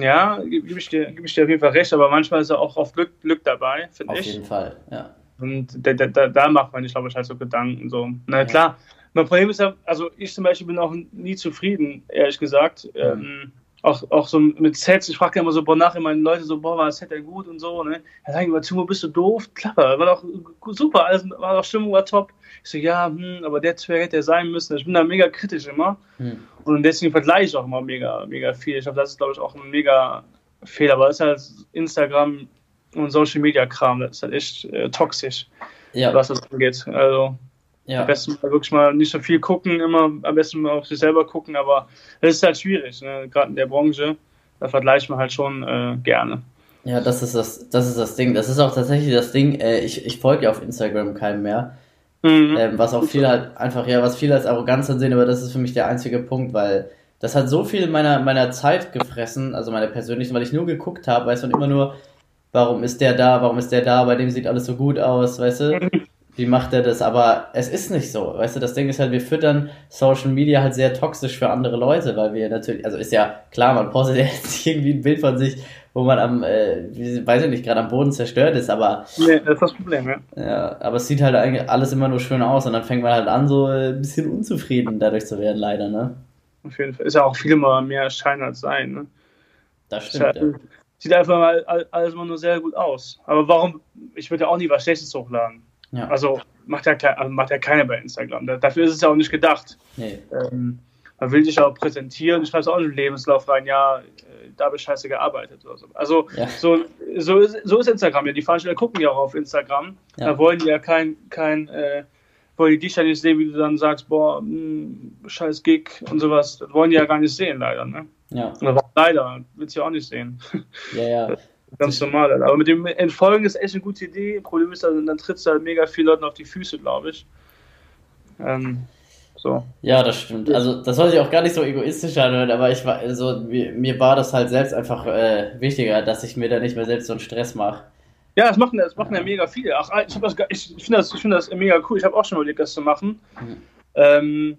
Ja, gebe ich, dir, geb ich dir auf jeden Fall recht, aber manchmal ist auch auf Glück, Glück dabei, finde ich. Auf jeden Fall, ja. Und da, da, da macht man sich, glaube ich, halt so Gedanken. So. Na ja. klar, mein Problem ist ja, also ich zum Beispiel bin auch nie zufrieden, ehrlich gesagt. Mhm. Ähm, auch, auch so mit Sets, ich frage immer so, boah, nachher meine Leute so, boah, war das Set ja gut und so, ne? Ja, sagen immer, Timo, bist du doof? Klapper, war doch super, alles, war doch Stimmung, war top. Ich so, ja, hm, aber der Track hätte ja sein müssen. Ich bin da mega kritisch immer. Hm. Und deswegen vergleiche ich auch immer mega, mega viel. Ich glaube, das ist, glaube ich, auch ein mega Fehler, aber das ist halt Instagram und Social Media Kram, das ist halt echt äh, toxisch, ja. was das angeht. Also, ja. Am besten mal wirklich mal nicht so viel gucken, immer am besten mal auf sich selber gucken, aber es ist halt schwierig, ne? gerade in der Branche, da vergleicht man halt schon äh, gerne. Ja, das ist das, das ist das Ding. Das ist auch tatsächlich das Ding, äh, ich, ich folge ja auf Instagram keinem mehr. Mhm. Ähm, was auch viele halt einfach, ja, was viele als Arroganz ansehen, aber das ist für mich der einzige Punkt, weil das hat so viel meiner, meiner Zeit gefressen, also meiner persönlichen, weil ich nur geguckt habe, weißt du, und immer nur, warum ist der da, warum ist der da, bei dem sieht alles so gut aus, weißt du? Mhm wie macht er das? Aber es ist nicht so. Weißt du, das Ding ist halt, wir füttern Social Media halt sehr toxisch für andere Leute, weil wir natürlich, also ist ja klar, man postet jetzt irgendwie ein Bild von sich, wo man am, äh, weiß ich nicht, gerade am Boden zerstört ist, aber. Nee, das ist das Problem, ja. Ja, aber es sieht halt eigentlich alles immer nur schön aus und dann fängt man halt an, so ein bisschen unzufrieden dadurch zu werden, leider, ne? Auf jeden Fall. Ist ja auch viel mal mehr Schein als Sein, ne? Das stimmt, ja. Sieht einfach mal alles immer nur sehr gut aus. Aber warum, ich würde ja auch nie was Schlechtes hochladen. Ja. Also macht ja, also macht ja keiner bei Instagram. Dafür ist es ja auch nicht gedacht. Nee. Ähm, man will sich auch präsentieren. Ich schreibe auch in den Lebenslauf rein, ja, da habe ich scheiße gearbeitet oder so. Also ja. so, so, ist, so ist Instagram ja. Die Veranstalter gucken ja auch auf Instagram. Ja. Da wollen die ja kein, kein äh, wollen die dich ja nicht sehen, wie du dann sagst, boah, mh, hm, scheiß Gig und sowas. Das wollen die ja gar nicht sehen, leider. Ne? Ja. leider, willst du ja auch nicht sehen. Ja, ja. Ganz normal. Aber mit dem Entfolgen ist echt eine gute Idee. Problem ist, dann, dann trittst du halt mega viele Leuten auf die Füße, glaube ich. Ähm, so. Ja, das stimmt. Also das sollte ich auch gar nicht so egoistisch anhören, aber ich war, also mir, mir war das halt selbst einfach äh, wichtiger, dass ich mir da nicht mehr selbst so einen Stress mache. Ja, das machen, das machen ja. ja mega viele. Ach, ich, ich, ich finde das, find das mega cool. Ich habe auch schon überlegt, das zu machen. Mhm. Ähm,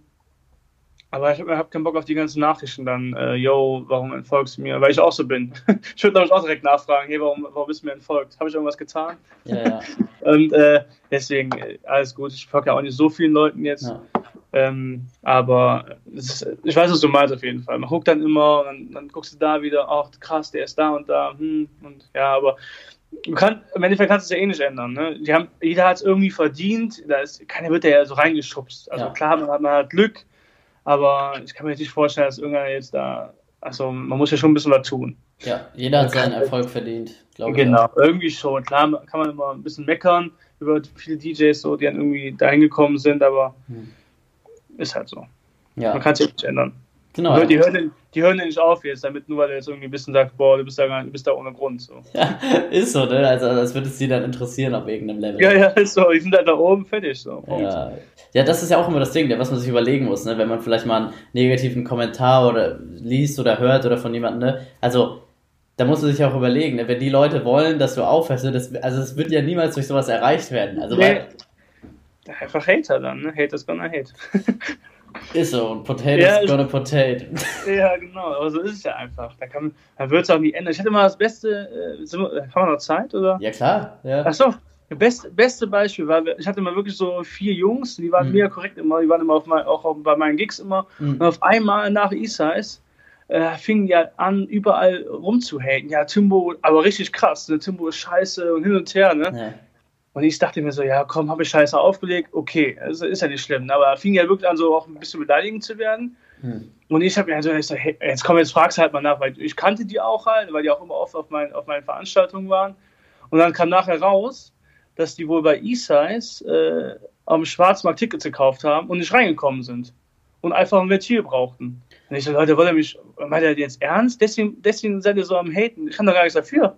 aber ich habe hab keinen Bock auf die ganzen Nachrichten dann, äh, yo, warum entfolgst du mir? Weil ich auch so bin. ich würde, glaube ich, auch direkt nachfragen, hey, warum, warum bist du mir entfolgt? Habe ich irgendwas getan? Ja, ja. Und äh, deswegen, äh, alles gut. Ich folge ja auch nicht so vielen Leuten jetzt. Ja. Ähm, aber ist, ich weiß, was du meinst auf jeden Fall. Man guckt dann immer und dann, dann guckst du da wieder, ach krass, der ist da und da. Hm, und ja, aber du kann, im Endeffekt kannst du es ja eh nicht ändern. Ne? Die haben, jeder hat es irgendwie verdient. Da ist, keiner wird ja so reingeschubst. Also klar, man hat, man hat Glück aber ich kann mir nicht vorstellen, dass irgendeiner jetzt da. Also, man muss ja schon ein bisschen was tun. Ja, jeder hat seinen Erfolg verdient, glaube ich. Genau, irgendwie schon. Klar kann man immer ein bisschen meckern über viele DJs, so, die dann irgendwie dahin gekommen sind, aber hm. Ist halt so. Ja. Man kann es ja nicht ändern. Genau. Die hören, die hören nicht auf jetzt, damit nur weil er jetzt irgendwie ein bisschen sagt, boah, du bist da, du bist da ohne Grund. So. Ja, ist so, ne? Also das würde es sie dann interessieren auf irgendeinem Level. Ja, ja, ist so. Die sind halt da oben fertig. So. Ja. ja, das ist ja auch immer das Ding, was man sich überlegen muss, ne? Wenn man vielleicht mal einen negativen Kommentar oder liest oder hört oder von jemandem, ne? Also da musst du sich auch überlegen, ne? wenn die Leute wollen, dass du aufhörst, ne? das, also es wird ja niemals durch sowas erreicht werden. Also nee. weil, Einfach Hater dann, ne? Hate is gonna hate. Ist so, und Potato ja, gonna potato. Ja, genau, aber so ist es ja einfach. Da, kann, da wird es auch nie ändern. Ich hatte mal das beste, äh, haben wir noch Zeit, oder? Ja, klar. Ja. Achso, das beste, beste Beispiel war, ich hatte mal wirklich so vier Jungs, die waren mhm. mega korrekt immer, die waren immer auf mein, auch bei meinen Gigs immer. Mhm. Und auf einmal nach E-Size äh, fingen die halt an, überall rumzuhaten. Ja, Timbo, aber richtig krass, ne? Timbo ist scheiße und hin und her, ne? Ja. Und ich dachte mir so, ja, komm, habe ich scheiße aufgelegt, okay, also ist ja nicht schlimm. Aber er fing ja wirklich an, so auch ein bisschen beleidigend zu werden. Hm. Und ich habe mir also gesagt, hey, jetzt komm, jetzt fragst du halt mal nach, weil ich kannte die auch halt, weil die auch immer oft auf, mein, auf meinen Veranstaltungen waren. Und dann kam nachher raus, dass die wohl bei E-Size äh, am Schwarzmarkt Tickets gekauft haben und nicht reingekommen sind. Und einfach ein Ventil brauchten. Und ich so, Leute, wollt ihr mich, meint ihr jetzt ernst? Deswegen, deswegen seid ihr so am Haten. Ich kann doch gar nichts dafür.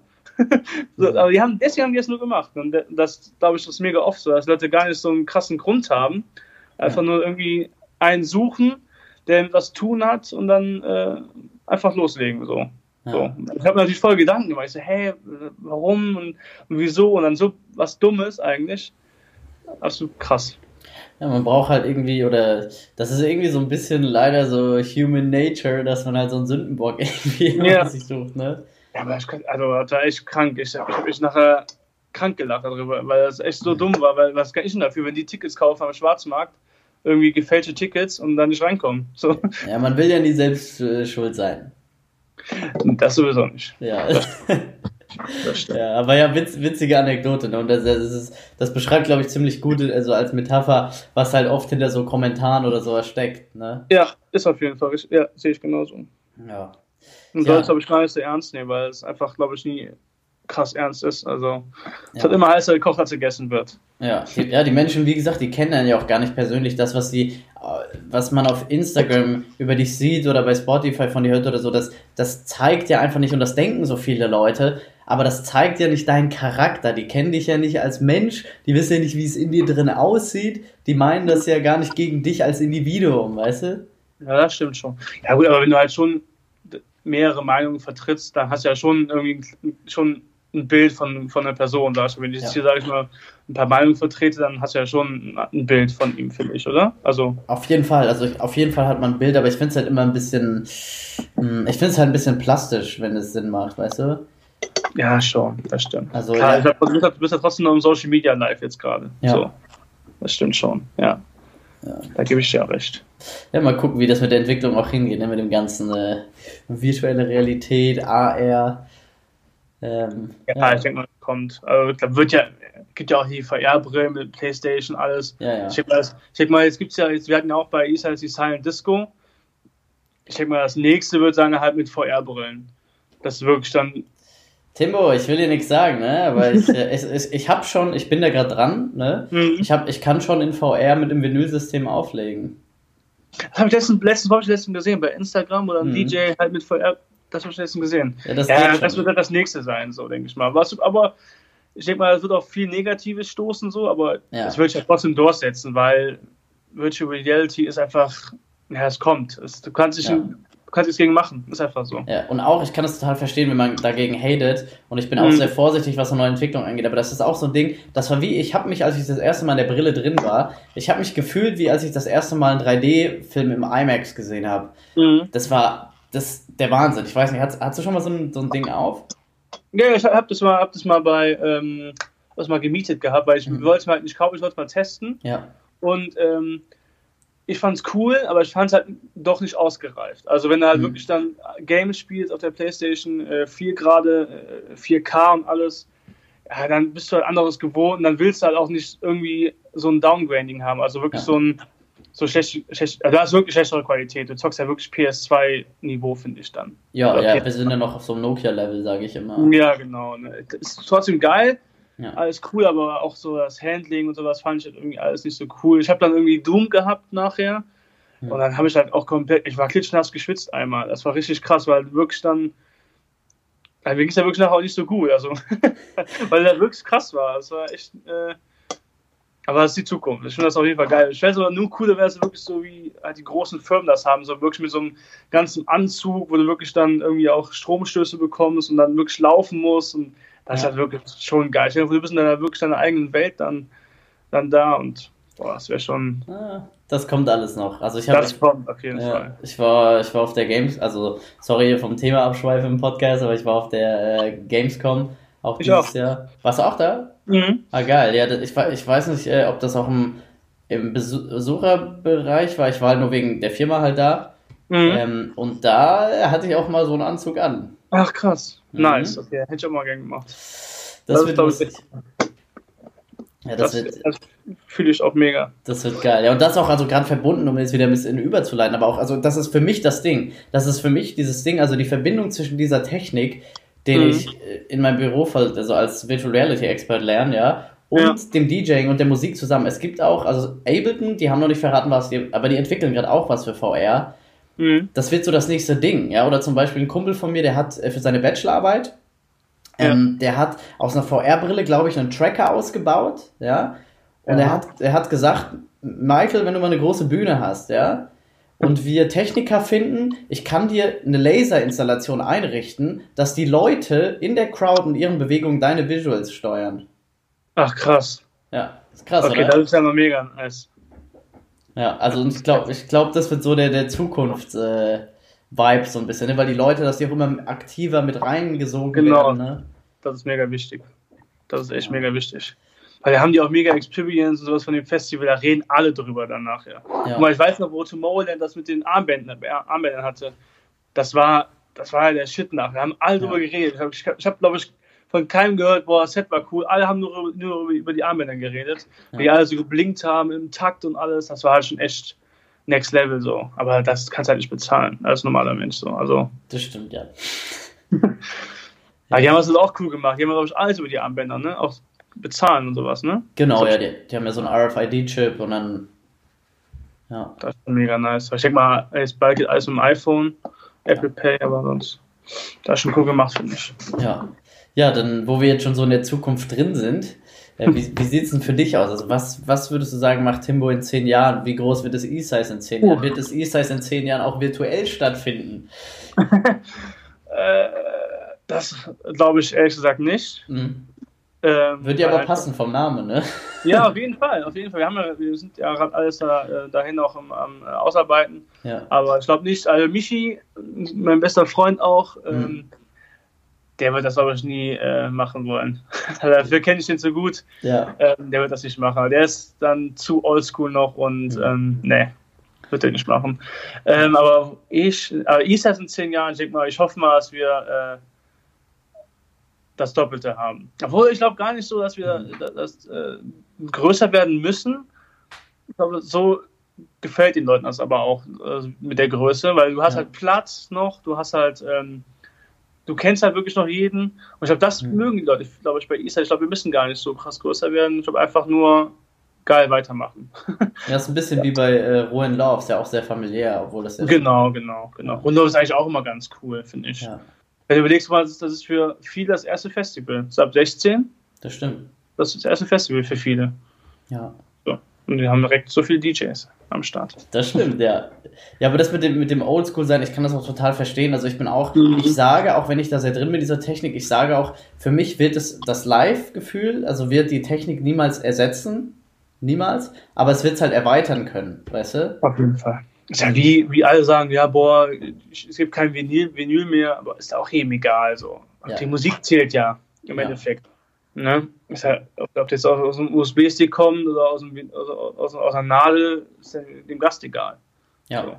so, aber die haben, deswegen haben die es nur gemacht. Und das, glaube ich, ist mega oft so, dass Leute gar nicht so einen krassen Grund haben. Einfach nur irgendwie einen suchen, der was tun hat und dann äh, einfach loslegen. So. Ja. So. Ich habe natürlich voll Gedanken gemacht. Ich so, hey, warum und, und, wieso? Und dann so was Dummes eigentlich. Absolut krass. Ja, man braucht halt irgendwie, oder das ist irgendwie so ein bisschen leider so Human Nature, dass man halt so einen Sündenbock irgendwie ja. sich sucht, ne? Ja, aber ich kann, also das war echt krank. Ich habe hab mich nachher krank gelacht darüber, weil das echt so dumm war. Weil was kann ich denn dafür, wenn die Tickets kaufen am Schwarzmarkt, irgendwie gefälschte Tickets und dann nicht reinkommen? So. Ja, man will ja nie selbst äh, schuld sein. Das sowieso nicht. Ja. ja, aber ja, witz, witzige Anekdote. Ne? Und das, das, ist, das beschreibt, glaube ich, ziemlich gut, also als Metapher, was halt oft hinter so Kommentaren oder sowas steckt. Ne? Ja, ist auf jeden Fall. Ja, sehe ich genauso. Ja. Und soll es, glaube ich, gar nicht so ernst nehmen, weil es einfach, glaube ich, nie krass ernst ist. Also, es ja. hat immer heißer gekocht, als gegessen wird. Ja, die, ja, die Menschen, wie gesagt, die kennen ja auch gar nicht persönlich das, was sie, was man auf Instagram über dich sieht oder bei Spotify von dir hört oder so. Das, das zeigt ja einfach nicht, und das denken so viele Leute, aber das zeigt ja nicht deinen Charakter. Die kennen dich ja nicht als Mensch, die wissen ja nicht, wie es in dir drin aussieht. Die meinen das ja gar nicht gegen dich als Individuum, weißt du? Ja, das stimmt schon. Ja, gut, aber wenn du halt schon mehrere Meinungen vertrittst, dann hast du ja schon irgendwie schon ein Bild von, von einer Person. Also wenn ich jetzt ja. hier, sage ich mal, ein paar Meinungen vertrete, dann hast du ja schon ein Bild von ihm, finde ich, oder? Also auf jeden Fall, also auf jeden Fall hat man ein Bild, aber ich finde es halt immer ein bisschen, hm, ich finde es halt ein bisschen plastisch, wenn es Sinn macht, weißt du? Ja, schon, das stimmt. Also, Klar, ja. du bist, ja, bist ja trotzdem noch im Social Media Live jetzt gerade. Ja. So. Das stimmt schon, ja. Ja. Da gebe ich dir auch recht. Ja, mal gucken, wie das mit der Entwicklung auch hingeht, ne? mit dem ganzen äh, virtuelle Realität, AR. Ähm, ja, ja, ich denke mal, kommt. Also, da wird ja, gibt ja auch die VR-Brillen mit PlayStation, alles. Ja, ja. Ich denke mal, denk mal, jetzt gibt es ja, jetzt, wir hatten ja auch bei ESA die Silent Disco. Ich denke mal, das nächste wird sein halt mit VR-Brillen. Das ist wirklich dann Timbo, ich will dir nichts sagen, ne? Aber ich, äh, ich, ich, ich hab schon, ich bin da gerade dran, ne? Mhm. Ich, hab, ich kann schon in VR mit dem Vinylsystem auflegen. Das habe ich letztens, letztens, hab ich letztens gesehen, bei Instagram oder mhm. DJ halt mit VR, das habe ich letztens gesehen. Ja, das, ja, das wird halt das nächste sein, so denke ich mal. Was, aber ich denke mal, es wird auch viel Negatives stoßen, so, aber ja. das würde ich ja trotzdem durchsetzen, weil Virtual Reality ist einfach, ja, es kommt. Es, du kannst dich ja. in, kannst nichts gegen machen. Ist einfach so. Ja, und auch, ich kann das total verstehen, wenn man dagegen hatet. Und ich bin auch mhm. sehr vorsichtig, was eine neue Entwicklung angeht. Aber das ist auch so ein Ding, das war wie, ich habe mich, als ich das erste Mal in der Brille drin war, ich habe mich gefühlt, wie als ich das erste Mal einen 3D-Film im IMAX gesehen habe. Mhm. Das war das, der Wahnsinn. Ich weiß nicht, hast, hast du schon mal so ein, so ein Ding auf? Ja, ich habe das mal, hab das mal bei, ähm, was mal gemietet gehabt, weil ich mhm. wollte es mal halt nicht kaufen, ich wollte es mal testen. Ja. Und ähm, ich fand es cool, aber ich fand es halt doch nicht ausgereift. Also wenn du halt mhm. wirklich dann Games spielst auf der Playstation äh, 4 gerade, äh, 4K und alles, ja, dann bist du halt anderes gewohnt und dann willst du halt auch nicht irgendwie so ein Downgrading haben. Also wirklich ja. so ein so schlecht, schlecht also da ist wirklich schlechtere Qualität. Du zockst ja wirklich PS2-Niveau, finde ich dann. Ja, Oder ja, wir sind ja noch auf so einem Nokia-Level, sage ich immer. Ja, genau. Ne. Ist trotzdem geil, ja. Alles cool, aber auch so das Handling und sowas fand ich halt irgendwie alles nicht so cool. Ich habe dann irgendwie Doom gehabt nachher. Ja. Und dann habe ich halt auch komplett, ich war klitschnass geschwitzt einmal. Das war richtig krass, weil wirklich dann, also mir ging es ja wirklich nachher auch nicht so gut, also, weil der wirklich krass war. Das war echt, äh, aber das ist die Zukunft. Ich finde das auf jeden Fall geil. Ich fände es aber nur cooler, wäre es wirklich so, wie halt die großen Firmen das haben, so wirklich mit so einem ganzen Anzug, wo du wirklich dann irgendwie auch Stromstöße bekommst und dann wirklich laufen musst und das ja. ist halt wirklich schon geil. Du bist in deiner, wirklich deiner eigenen Welt dann, dann da und boah, das wäre schon. Ah, das kommt alles noch. Also ich hab, das kommt auf jeden ja, Fall. Ich war, ich war auf der Games, also sorry vom Thema abschweifen im Podcast, aber ich war auf der äh, Gamescom auch ich dieses auch. Jahr. Warst du auch da? Mhm. Ah geil, ja, ich, ich weiß nicht, äh, ob das auch im, im Besucherbereich war. Ich war halt nur wegen der Firma halt da. Mhm. Ähm, und da hatte ich auch mal so einen Anzug an. Ach krass. Mhm. Nice, okay. Hätte ich auch mal gern gemacht. Das, das wird lustig. Ja, das, das, wird, das fühle ich auch mega. Das wird geil. Ja, und das auch also gerade verbunden, um jetzt wieder ein bisschen überzuleiten, aber auch, also das ist für mich das Ding. Das ist für mich dieses Ding, also die Verbindung zwischen dieser Technik, den mhm. ich äh, in meinem Büro also als Virtual Reality Expert lerne, ja, und ja. dem DJing und der Musik zusammen. Es gibt auch, also Ableton, die haben noch nicht verraten, was die, aber die entwickeln gerade auch was für VR. Mhm. Das wird so das nächste Ding, ja. Oder zum Beispiel ein Kumpel von mir, der hat äh, für seine Bachelorarbeit, ja. ähm, der hat aus einer VR-Brille, glaube ich, einen Tracker ausgebaut, ja. Und ja. er hat, er hat gesagt, Michael, wenn du mal eine große Bühne hast, ja, und wir Techniker finden, ich kann dir eine Laserinstallation einrichten, dass die Leute in der Crowd und ihren Bewegungen deine Visuals steuern. Ach, krass. Ja, ist krass, Okay, oder? das ist ja mal mega nice. Ja, also ich glaube, ich glaub, das wird so der, der Zukunfts-Vibe äh, so ein bisschen, ne? weil die Leute, dass die auch immer aktiver mit reingesogen genau. werden. Ne? Das ist mega wichtig. Das ist echt ja. mega wichtig. Weil da haben die auch mega Experience und sowas von dem Festival, da reden alle drüber danach, ja. ja. Mal, ich weiß noch, wo Tomorrowland das mit den Armbändern, Armbändern hatte. Das war das war ja der Shit nach. Wir haben alle ja. drüber geredet. Ich habe, hab, glaube ich, von keinem gehört, boah, das Set war cool. Alle haben nur, nur über die Armbänder geredet, ja. die alle so geblinkt haben im Takt und alles. Das war halt schon echt Next Level so. Aber das kannst du halt nicht bezahlen als normaler Mensch so. Also. Das stimmt, ja. ja, die haben das auch cool gemacht. Die haben, glaube ich, alles über die Armbänder, ne? Auch bezahlen und sowas, ne? Genau, ja, die, die haben ja so einen RFID-Chip und dann. Ja. Das ist mega nice. Ich denke mal, jetzt bald geht alles mit dem iPhone, Apple ja. Pay, aber sonst. Das ist schon cool gemacht, finde ich. Ja. Ja, dann, wo wir jetzt schon so in der Zukunft drin sind, äh, wie, wie sieht es denn für dich aus? Also was, was würdest du sagen, macht Timbo in zehn Jahren? Wie groß wird das E-Size in zehn Jahren? Wird das E-Size in zehn Jahren auch virtuell stattfinden? äh, das glaube ich ehrlich gesagt nicht. Mhm. Ähm, Würde ja aber passen vom Namen, ne? Ja, auf jeden Fall, auf jeden Fall. Wir, haben ja, wir sind ja gerade alles da, äh, dahin auch am, am Ausarbeiten. Ja. Aber ich glaube nicht, also Michi, mein bester Freund auch, mhm. ähm, der wird das glaube ich nie äh, machen wollen. Dafür kenne ich ihn zu gut. Ja. Ähm, der wird das nicht machen. Der ist dann zu oldschool noch und mhm. ähm, nee, wird er nicht machen. Ähm, aber ich, aber ISA in zehn Jahren, ich denke mal, ich hoffe mal, dass wir äh, das Doppelte haben. Obwohl ich glaube gar nicht so, dass wir mhm. das, das äh, größer werden müssen. Ich glaube, so gefällt den Leuten das aber auch äh, mit der Größe, weil du hast ja. halt Platz noch, du hast halt, ähm, du kennst halt wirklich noch jeden. Und ich glaube, das mhm. mögen die Leute, glaube ich, bei Isa. Ich glaube, wir müssen gar nicht so krass größer werden. Ich glaube, einfach nur geil weitermachen. ja, ist ein bisschen ja. wie bei äh, Rowan Love, ist ja auch sehr familiär, obwohl das ja Genau, genau, genau. Und Love ist eigentlich auch immer ganz cool, finde ich. Ja. Wenn du überlegst mal, das ist für viele das erste Festival. Das ist ab 16. Das stimmt. Das ist das erste Festival für viele. Ja. Und wir haben direkt so viele DJs am Start. Das stimmt, ja. Ja, aber das mit dem, mit dem Oldschool sein, ich kann das auch total verstehen. Also ich bin auch, mhm. ich sage, auch wenn ich da sehr drin bin, dieser Technik, ich sage auch, für mich wird es das Live-Gefühl, also wird die Technik niemals ersetzen. Niemals. Aber es wird es halt erweitern können, weißt du? Auf jeden Fall. Ist ja wie, wie alle sagen, ja, boah, es gibt kein Vinyl, Vinyl mehr, aber ist auch eben egal. So. Ja. Die Musik zählt ja im ja. Endeffekt. Ne? Ist halt, ob das jetzt aus, einem USB-Stick kommt oder aus, einem, aus, aus, aus einer Nadel, ist dem Gast egal. Ja. So.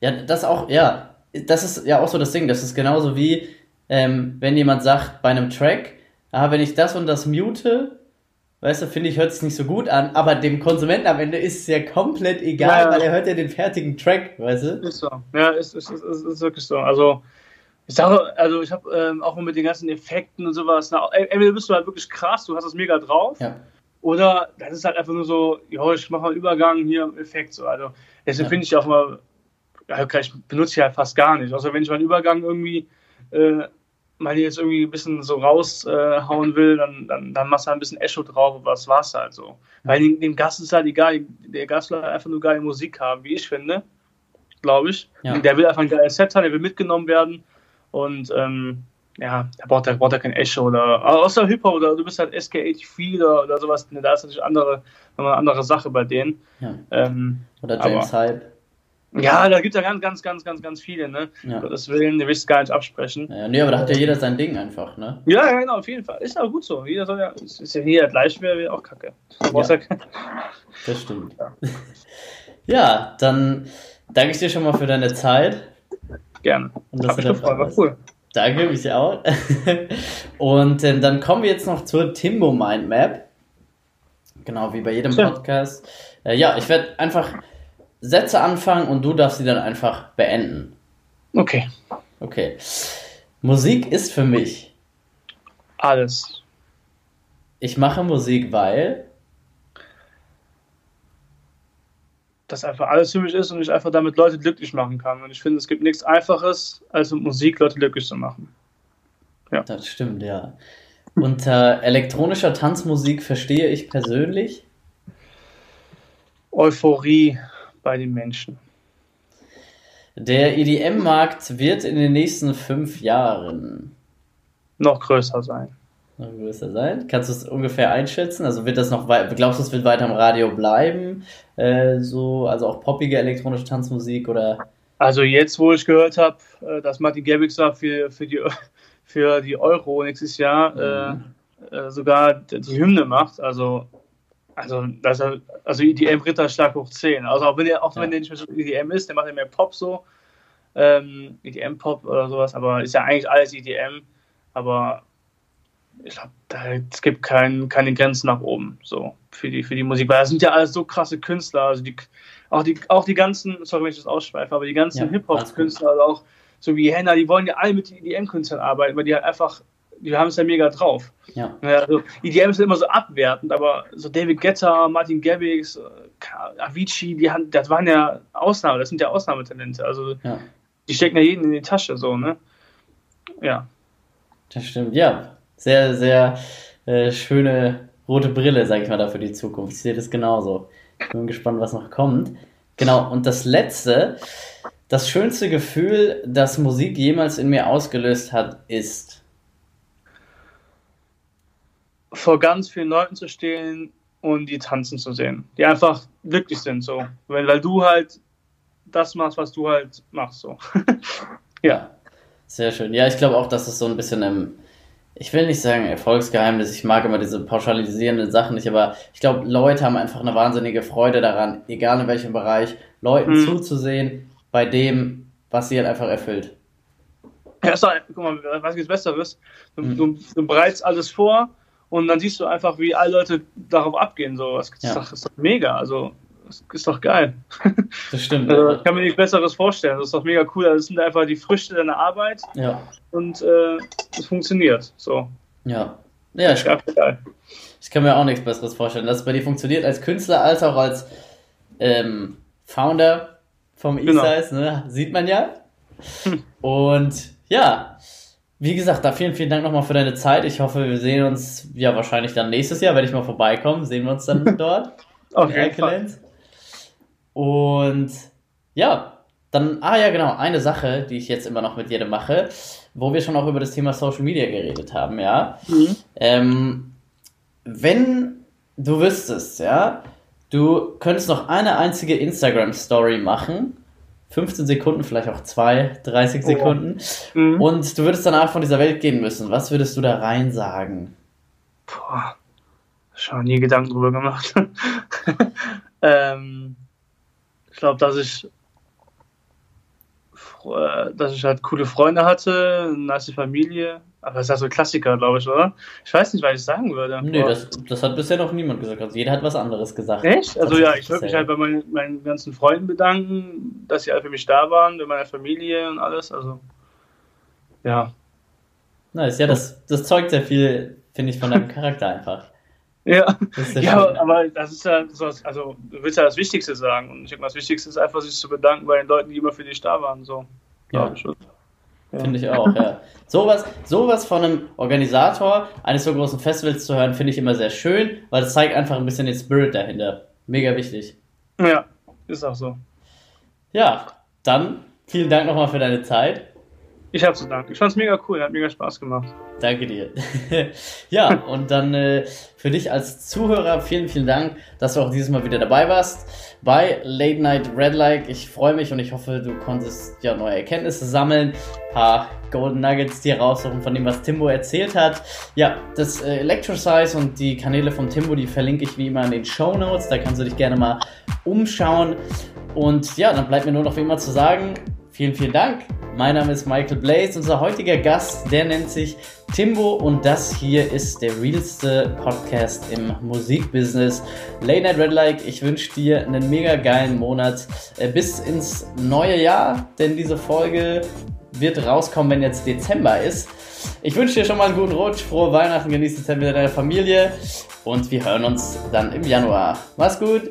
Ja, das auch, ja, das ist ja auch so das Ding. Das ist genauso wie, ähm, wenn jemand sagt bei einem Track, ah, wenn ich das und das mute, Weißt du, finde ich, hört es nicht so gut an, aber dem Konsumenten am Ende ist es ja komplett egal, ja, weil er hört ja den fertigen Track, weißt du? Ist so. Ja, ist, ist, ist, ist wirklich so. Also, ich sage, also ich habe ähm, auch mit den ganzen Effekten und sowas, na, entweder bist du halt wirklich krass, du hast das mega drauf, ja. oder das ist halt einfach nur so, ja, ich mache mal einen Übergang hier im Effekt, so. Also, deswegen ja. finde ich auch mal, ja, ich benutze ich halt fast gar nicht. Also, wenn ich mal einen Übergang irgendwie äh, mal jetzt irgendwie ein bisschen so raushauen äh, will, dann, dann, dann machst du halt ein bisschen Echo drauf und was war's halt so. Weil dem, dem Gast ist halt egal, der Gast will einfach nur geile Musik haben, wie ich finde, glaube ich. Ja. Der will einfach ein geiles Set haben, der will mitgenommen werden und ähm, ja, da braucht er braucht kein Echo oder außer Hyper oder du bist halt SK83 oder, oder sowas, da ist natürlich andere, eine andere Sache bei denen. Ja. Ähm, oder James Hype. Ja, da gibt es ja ganz, ganz, ganz, ganz, ganz viele, ne? Ja. Das Willen, will ich gar nicht absprechen. Ja, nee, aber da hat ja jeder sein Ding einfach, ne? Ja, genau, auf jeden Fall. Ist auch gut so. Jeder soll ja, ist ja jeder gleich, wäre auch kacke. Ja. ja das stimmt. Ja. ja, dann danke ich dir schon mal für deine Zeit. Gerne. Und das war war cool. Danke, mich auch. Und äh, dann kommen wir jetzt noch zur Timbo Mind Map. Genau, wie bei jedem Podcast. Äh, ja, ich werde einfach Sätze anfangen und du darfst sie dann einfach beenden. Okay. Okay. Musik ist für mich alles. Ich mache Musik, weil das einfach alles für mich ist und ich einfach damit Leute glücklich machen kann. Und ich finde, es gibt nichts Einfaches, als mit Musik Leute glücklich zu machen. Ja. Das stimmt, ja. Unter elektronischer Tanzmusik verstehe ich persönlich Euphorie, bei den Menschen. Der EDM-Markt wird in den nächsten fünf Jahren noch größer sein. Größer sein? Kannst du es ungefähr einschätzen? Also wird das noch glaubst du, es wird weiter im Radio bleiben? Äh, so, also auch poppige elektronische Tanzmusik oder? Also jetzt, wo ich gehört habe, äh, dass Martin Garrix für, für, die, für die Euro nächstes Jahr mhm. äh, äh sogar die Hymne macht, also also, das, also EDM Ritter stark hoch 10. Also auch wenn er auch ja. wenn der nicht mehr so EDM ist, der macht ja mehr Pop so. ähm, EDM-Pop oder sowas, aber ist ja eigentlich alles EDM, aber ich glaube, es gibt kein, keine Grenzen nach oben so für die, für die Musik, weil das sind ja alles so krasse Künstler, also die, auch, die, auch die ganzen, sorry, wenn ich das ausschweife, aber die ganzen ja, Hip-Hop-Künstler, also auch so wie Henna, die wollen ja alle mit EDM-Künstlern arbeiten, weil die halt einfach, die haben es ja mega drauf. Ja. also EDM ist immer so abwertend, aber so David Guetta, Martin Garrix, äh, Avicii, die haben, das waren ja Ausnahmen, das sind ja Ausnahmetalente, also ja. die stecken ja jeden in die Tasche, so, ne? Ja. Das stimmt, ja. Sehr, sehr äh, schöne rote Brille, sag ich mal, da für die Zukunft. Ich sehe das genauso. Ich bin gespannt, was noch kommt. Genau, und das letzte, das schönste Gefühl, das Musik jemals in mir ausgelöst hat, ist. Vor ganz vielen Leuten zu stehen und die tanzen zu sehen. Die einfach glücklich sind, so. Weil, weil du halt das machst, was du halt machst, so. ja. Sehr schön. Ja, ich glaube auch, dass es so ein bisschen im ich will nicht sagen Erfolgsgeheimnis, ich mag immer diese pauschalisierenden Sachen nicht, aber ich glaube, Leute haben einfach eine wahnsinnige Freude daran, egal in welchem Bereich, Leuten mhm. zuzusehen bei dem, was sie halt einfach erfüllt. Ja, ist doch, guck mal, was gibt's Besseres? Du, mhm. du, du bereitest alles vor und dann siehst du einfach, wie alle Leute darauf abgehen. So, das ist, ja. ist doch mega. Also, ist doch geil. Das stimmt. Also, ich kann mir nichts Besseres vorstellen. Das ist doch mega cool. Das sind einfach die Früchte deiner Arbeit. Ja. Und äh, es funktioniert. So. Ja. Ja, ich, geil. ich kann mir auch nichts Besseres vorstellen. Dass es bei dir funktioniert als Künstler als auch als ähm, Founder vom genau. E-Size, ne? Sieht man ja. Hm. Und ja, wie gesagt, da vielen, vielen Dank nochmal für deine Zeit. Ich hoffe, wir sehen uns ja wahrscheinlich dann nächstes Jahr, werde ich mal vorbeikommen. Sehen wir uns dann dort. Auf jeden Fall. Und ja, dann, ah ja, genau, eine Sache, die ich jetzt immer noch mit jedem mache, wo wir schon auch über das Thema Social Media geredet haben, ja. Mhm. Ähm, wenn du wüsstest, ja, du könntest noch eine einzige Instagram-Story machen, 15 Sekunden, vielleicht auch zwei, 30 Sekunden, oh. mhm. und du würdest danach von dieser Welt gehen müssen. Was würdest du da rein sagen? Boah, schon nie Gedanken drüber gemacht. ähm, glaube, dass ich äh, dass ich halt coole Freunde hatte, eine nice Familie. Aber das ist ja so ein Klassiker, glaube ich, oder? Ich weiß nicht, was ich sagen würde. Nee, das, das hat bisher noch niemand gesagt. Also jeder hat was anderes gesagt. Echt? Also ja, ich würde mich halt bei meinen, meinen ganzen Freunden bedanken, dass sie alle für mich da waren, bei meiner Familie und alles. Also, ja. Nice, ja, das, das zeugt sehr viel, finde ich, von deinem Charakter einfach. Ja, ja aber das ist ja so, also du willst ja das Wichtigste sagen. Und ich denke, das Wichtigste ist einfach, sich zu bedanken bei den Leuten, die immer für dich da waren. So, ja. Ich. Ja. Finde ich auch, ja. Sowas, sowas von einem Organisator eines so großen Festivals zu hören, finde ich immer sehr schön, weil es zeigt einfach ein bisschen den Spirit dahinter. Mega wichtig. Ja, ist auch so. Ja, dann vielen Dank nochmal für deine Zeit. Ich habe zu danken. Ich fand es mega cool, hat mega Spaß gemacht. Danke dir. ja, und dann äh, für dich als Zuhörer vielen, vielen Dank, dass du auch dieses Mal wieder dabei warst bei Late Night Red Like. Ich freue mich und ich hoffe, du konntest ja neue Erkenntnisse sammeln, ein paar Golden Nuggets dir raussuchen von dem, was Timbo erzählt hat. Ja, das äh, Electrosize und die Kanäle von Timbo, die verlinke ich wie immer in den Show Notes. Da kannst du dich gerne mal umschauen. Und ja, dann bleibt mir nur noch wie immer zu sagen, vielen, vielen Dank. Mein Name ist Michael Blaze. Unser heutiger Gast, der nennt sich Timbo und das hier ist der realste Podcast im Musikbusiness. Late Night Red Like, ich wünsche dir einen mega geilen Monat äh, bis ins neue Jahr, denn diese Folge wird rauskommen, wenn jetzt Dezember ist. Ich wünsche dir schon mal einen guten Rutsch, frohe Weihnachten, genieße die Zeit mit deiner Familie und wir hören uns dann im Januar. Mach's gut!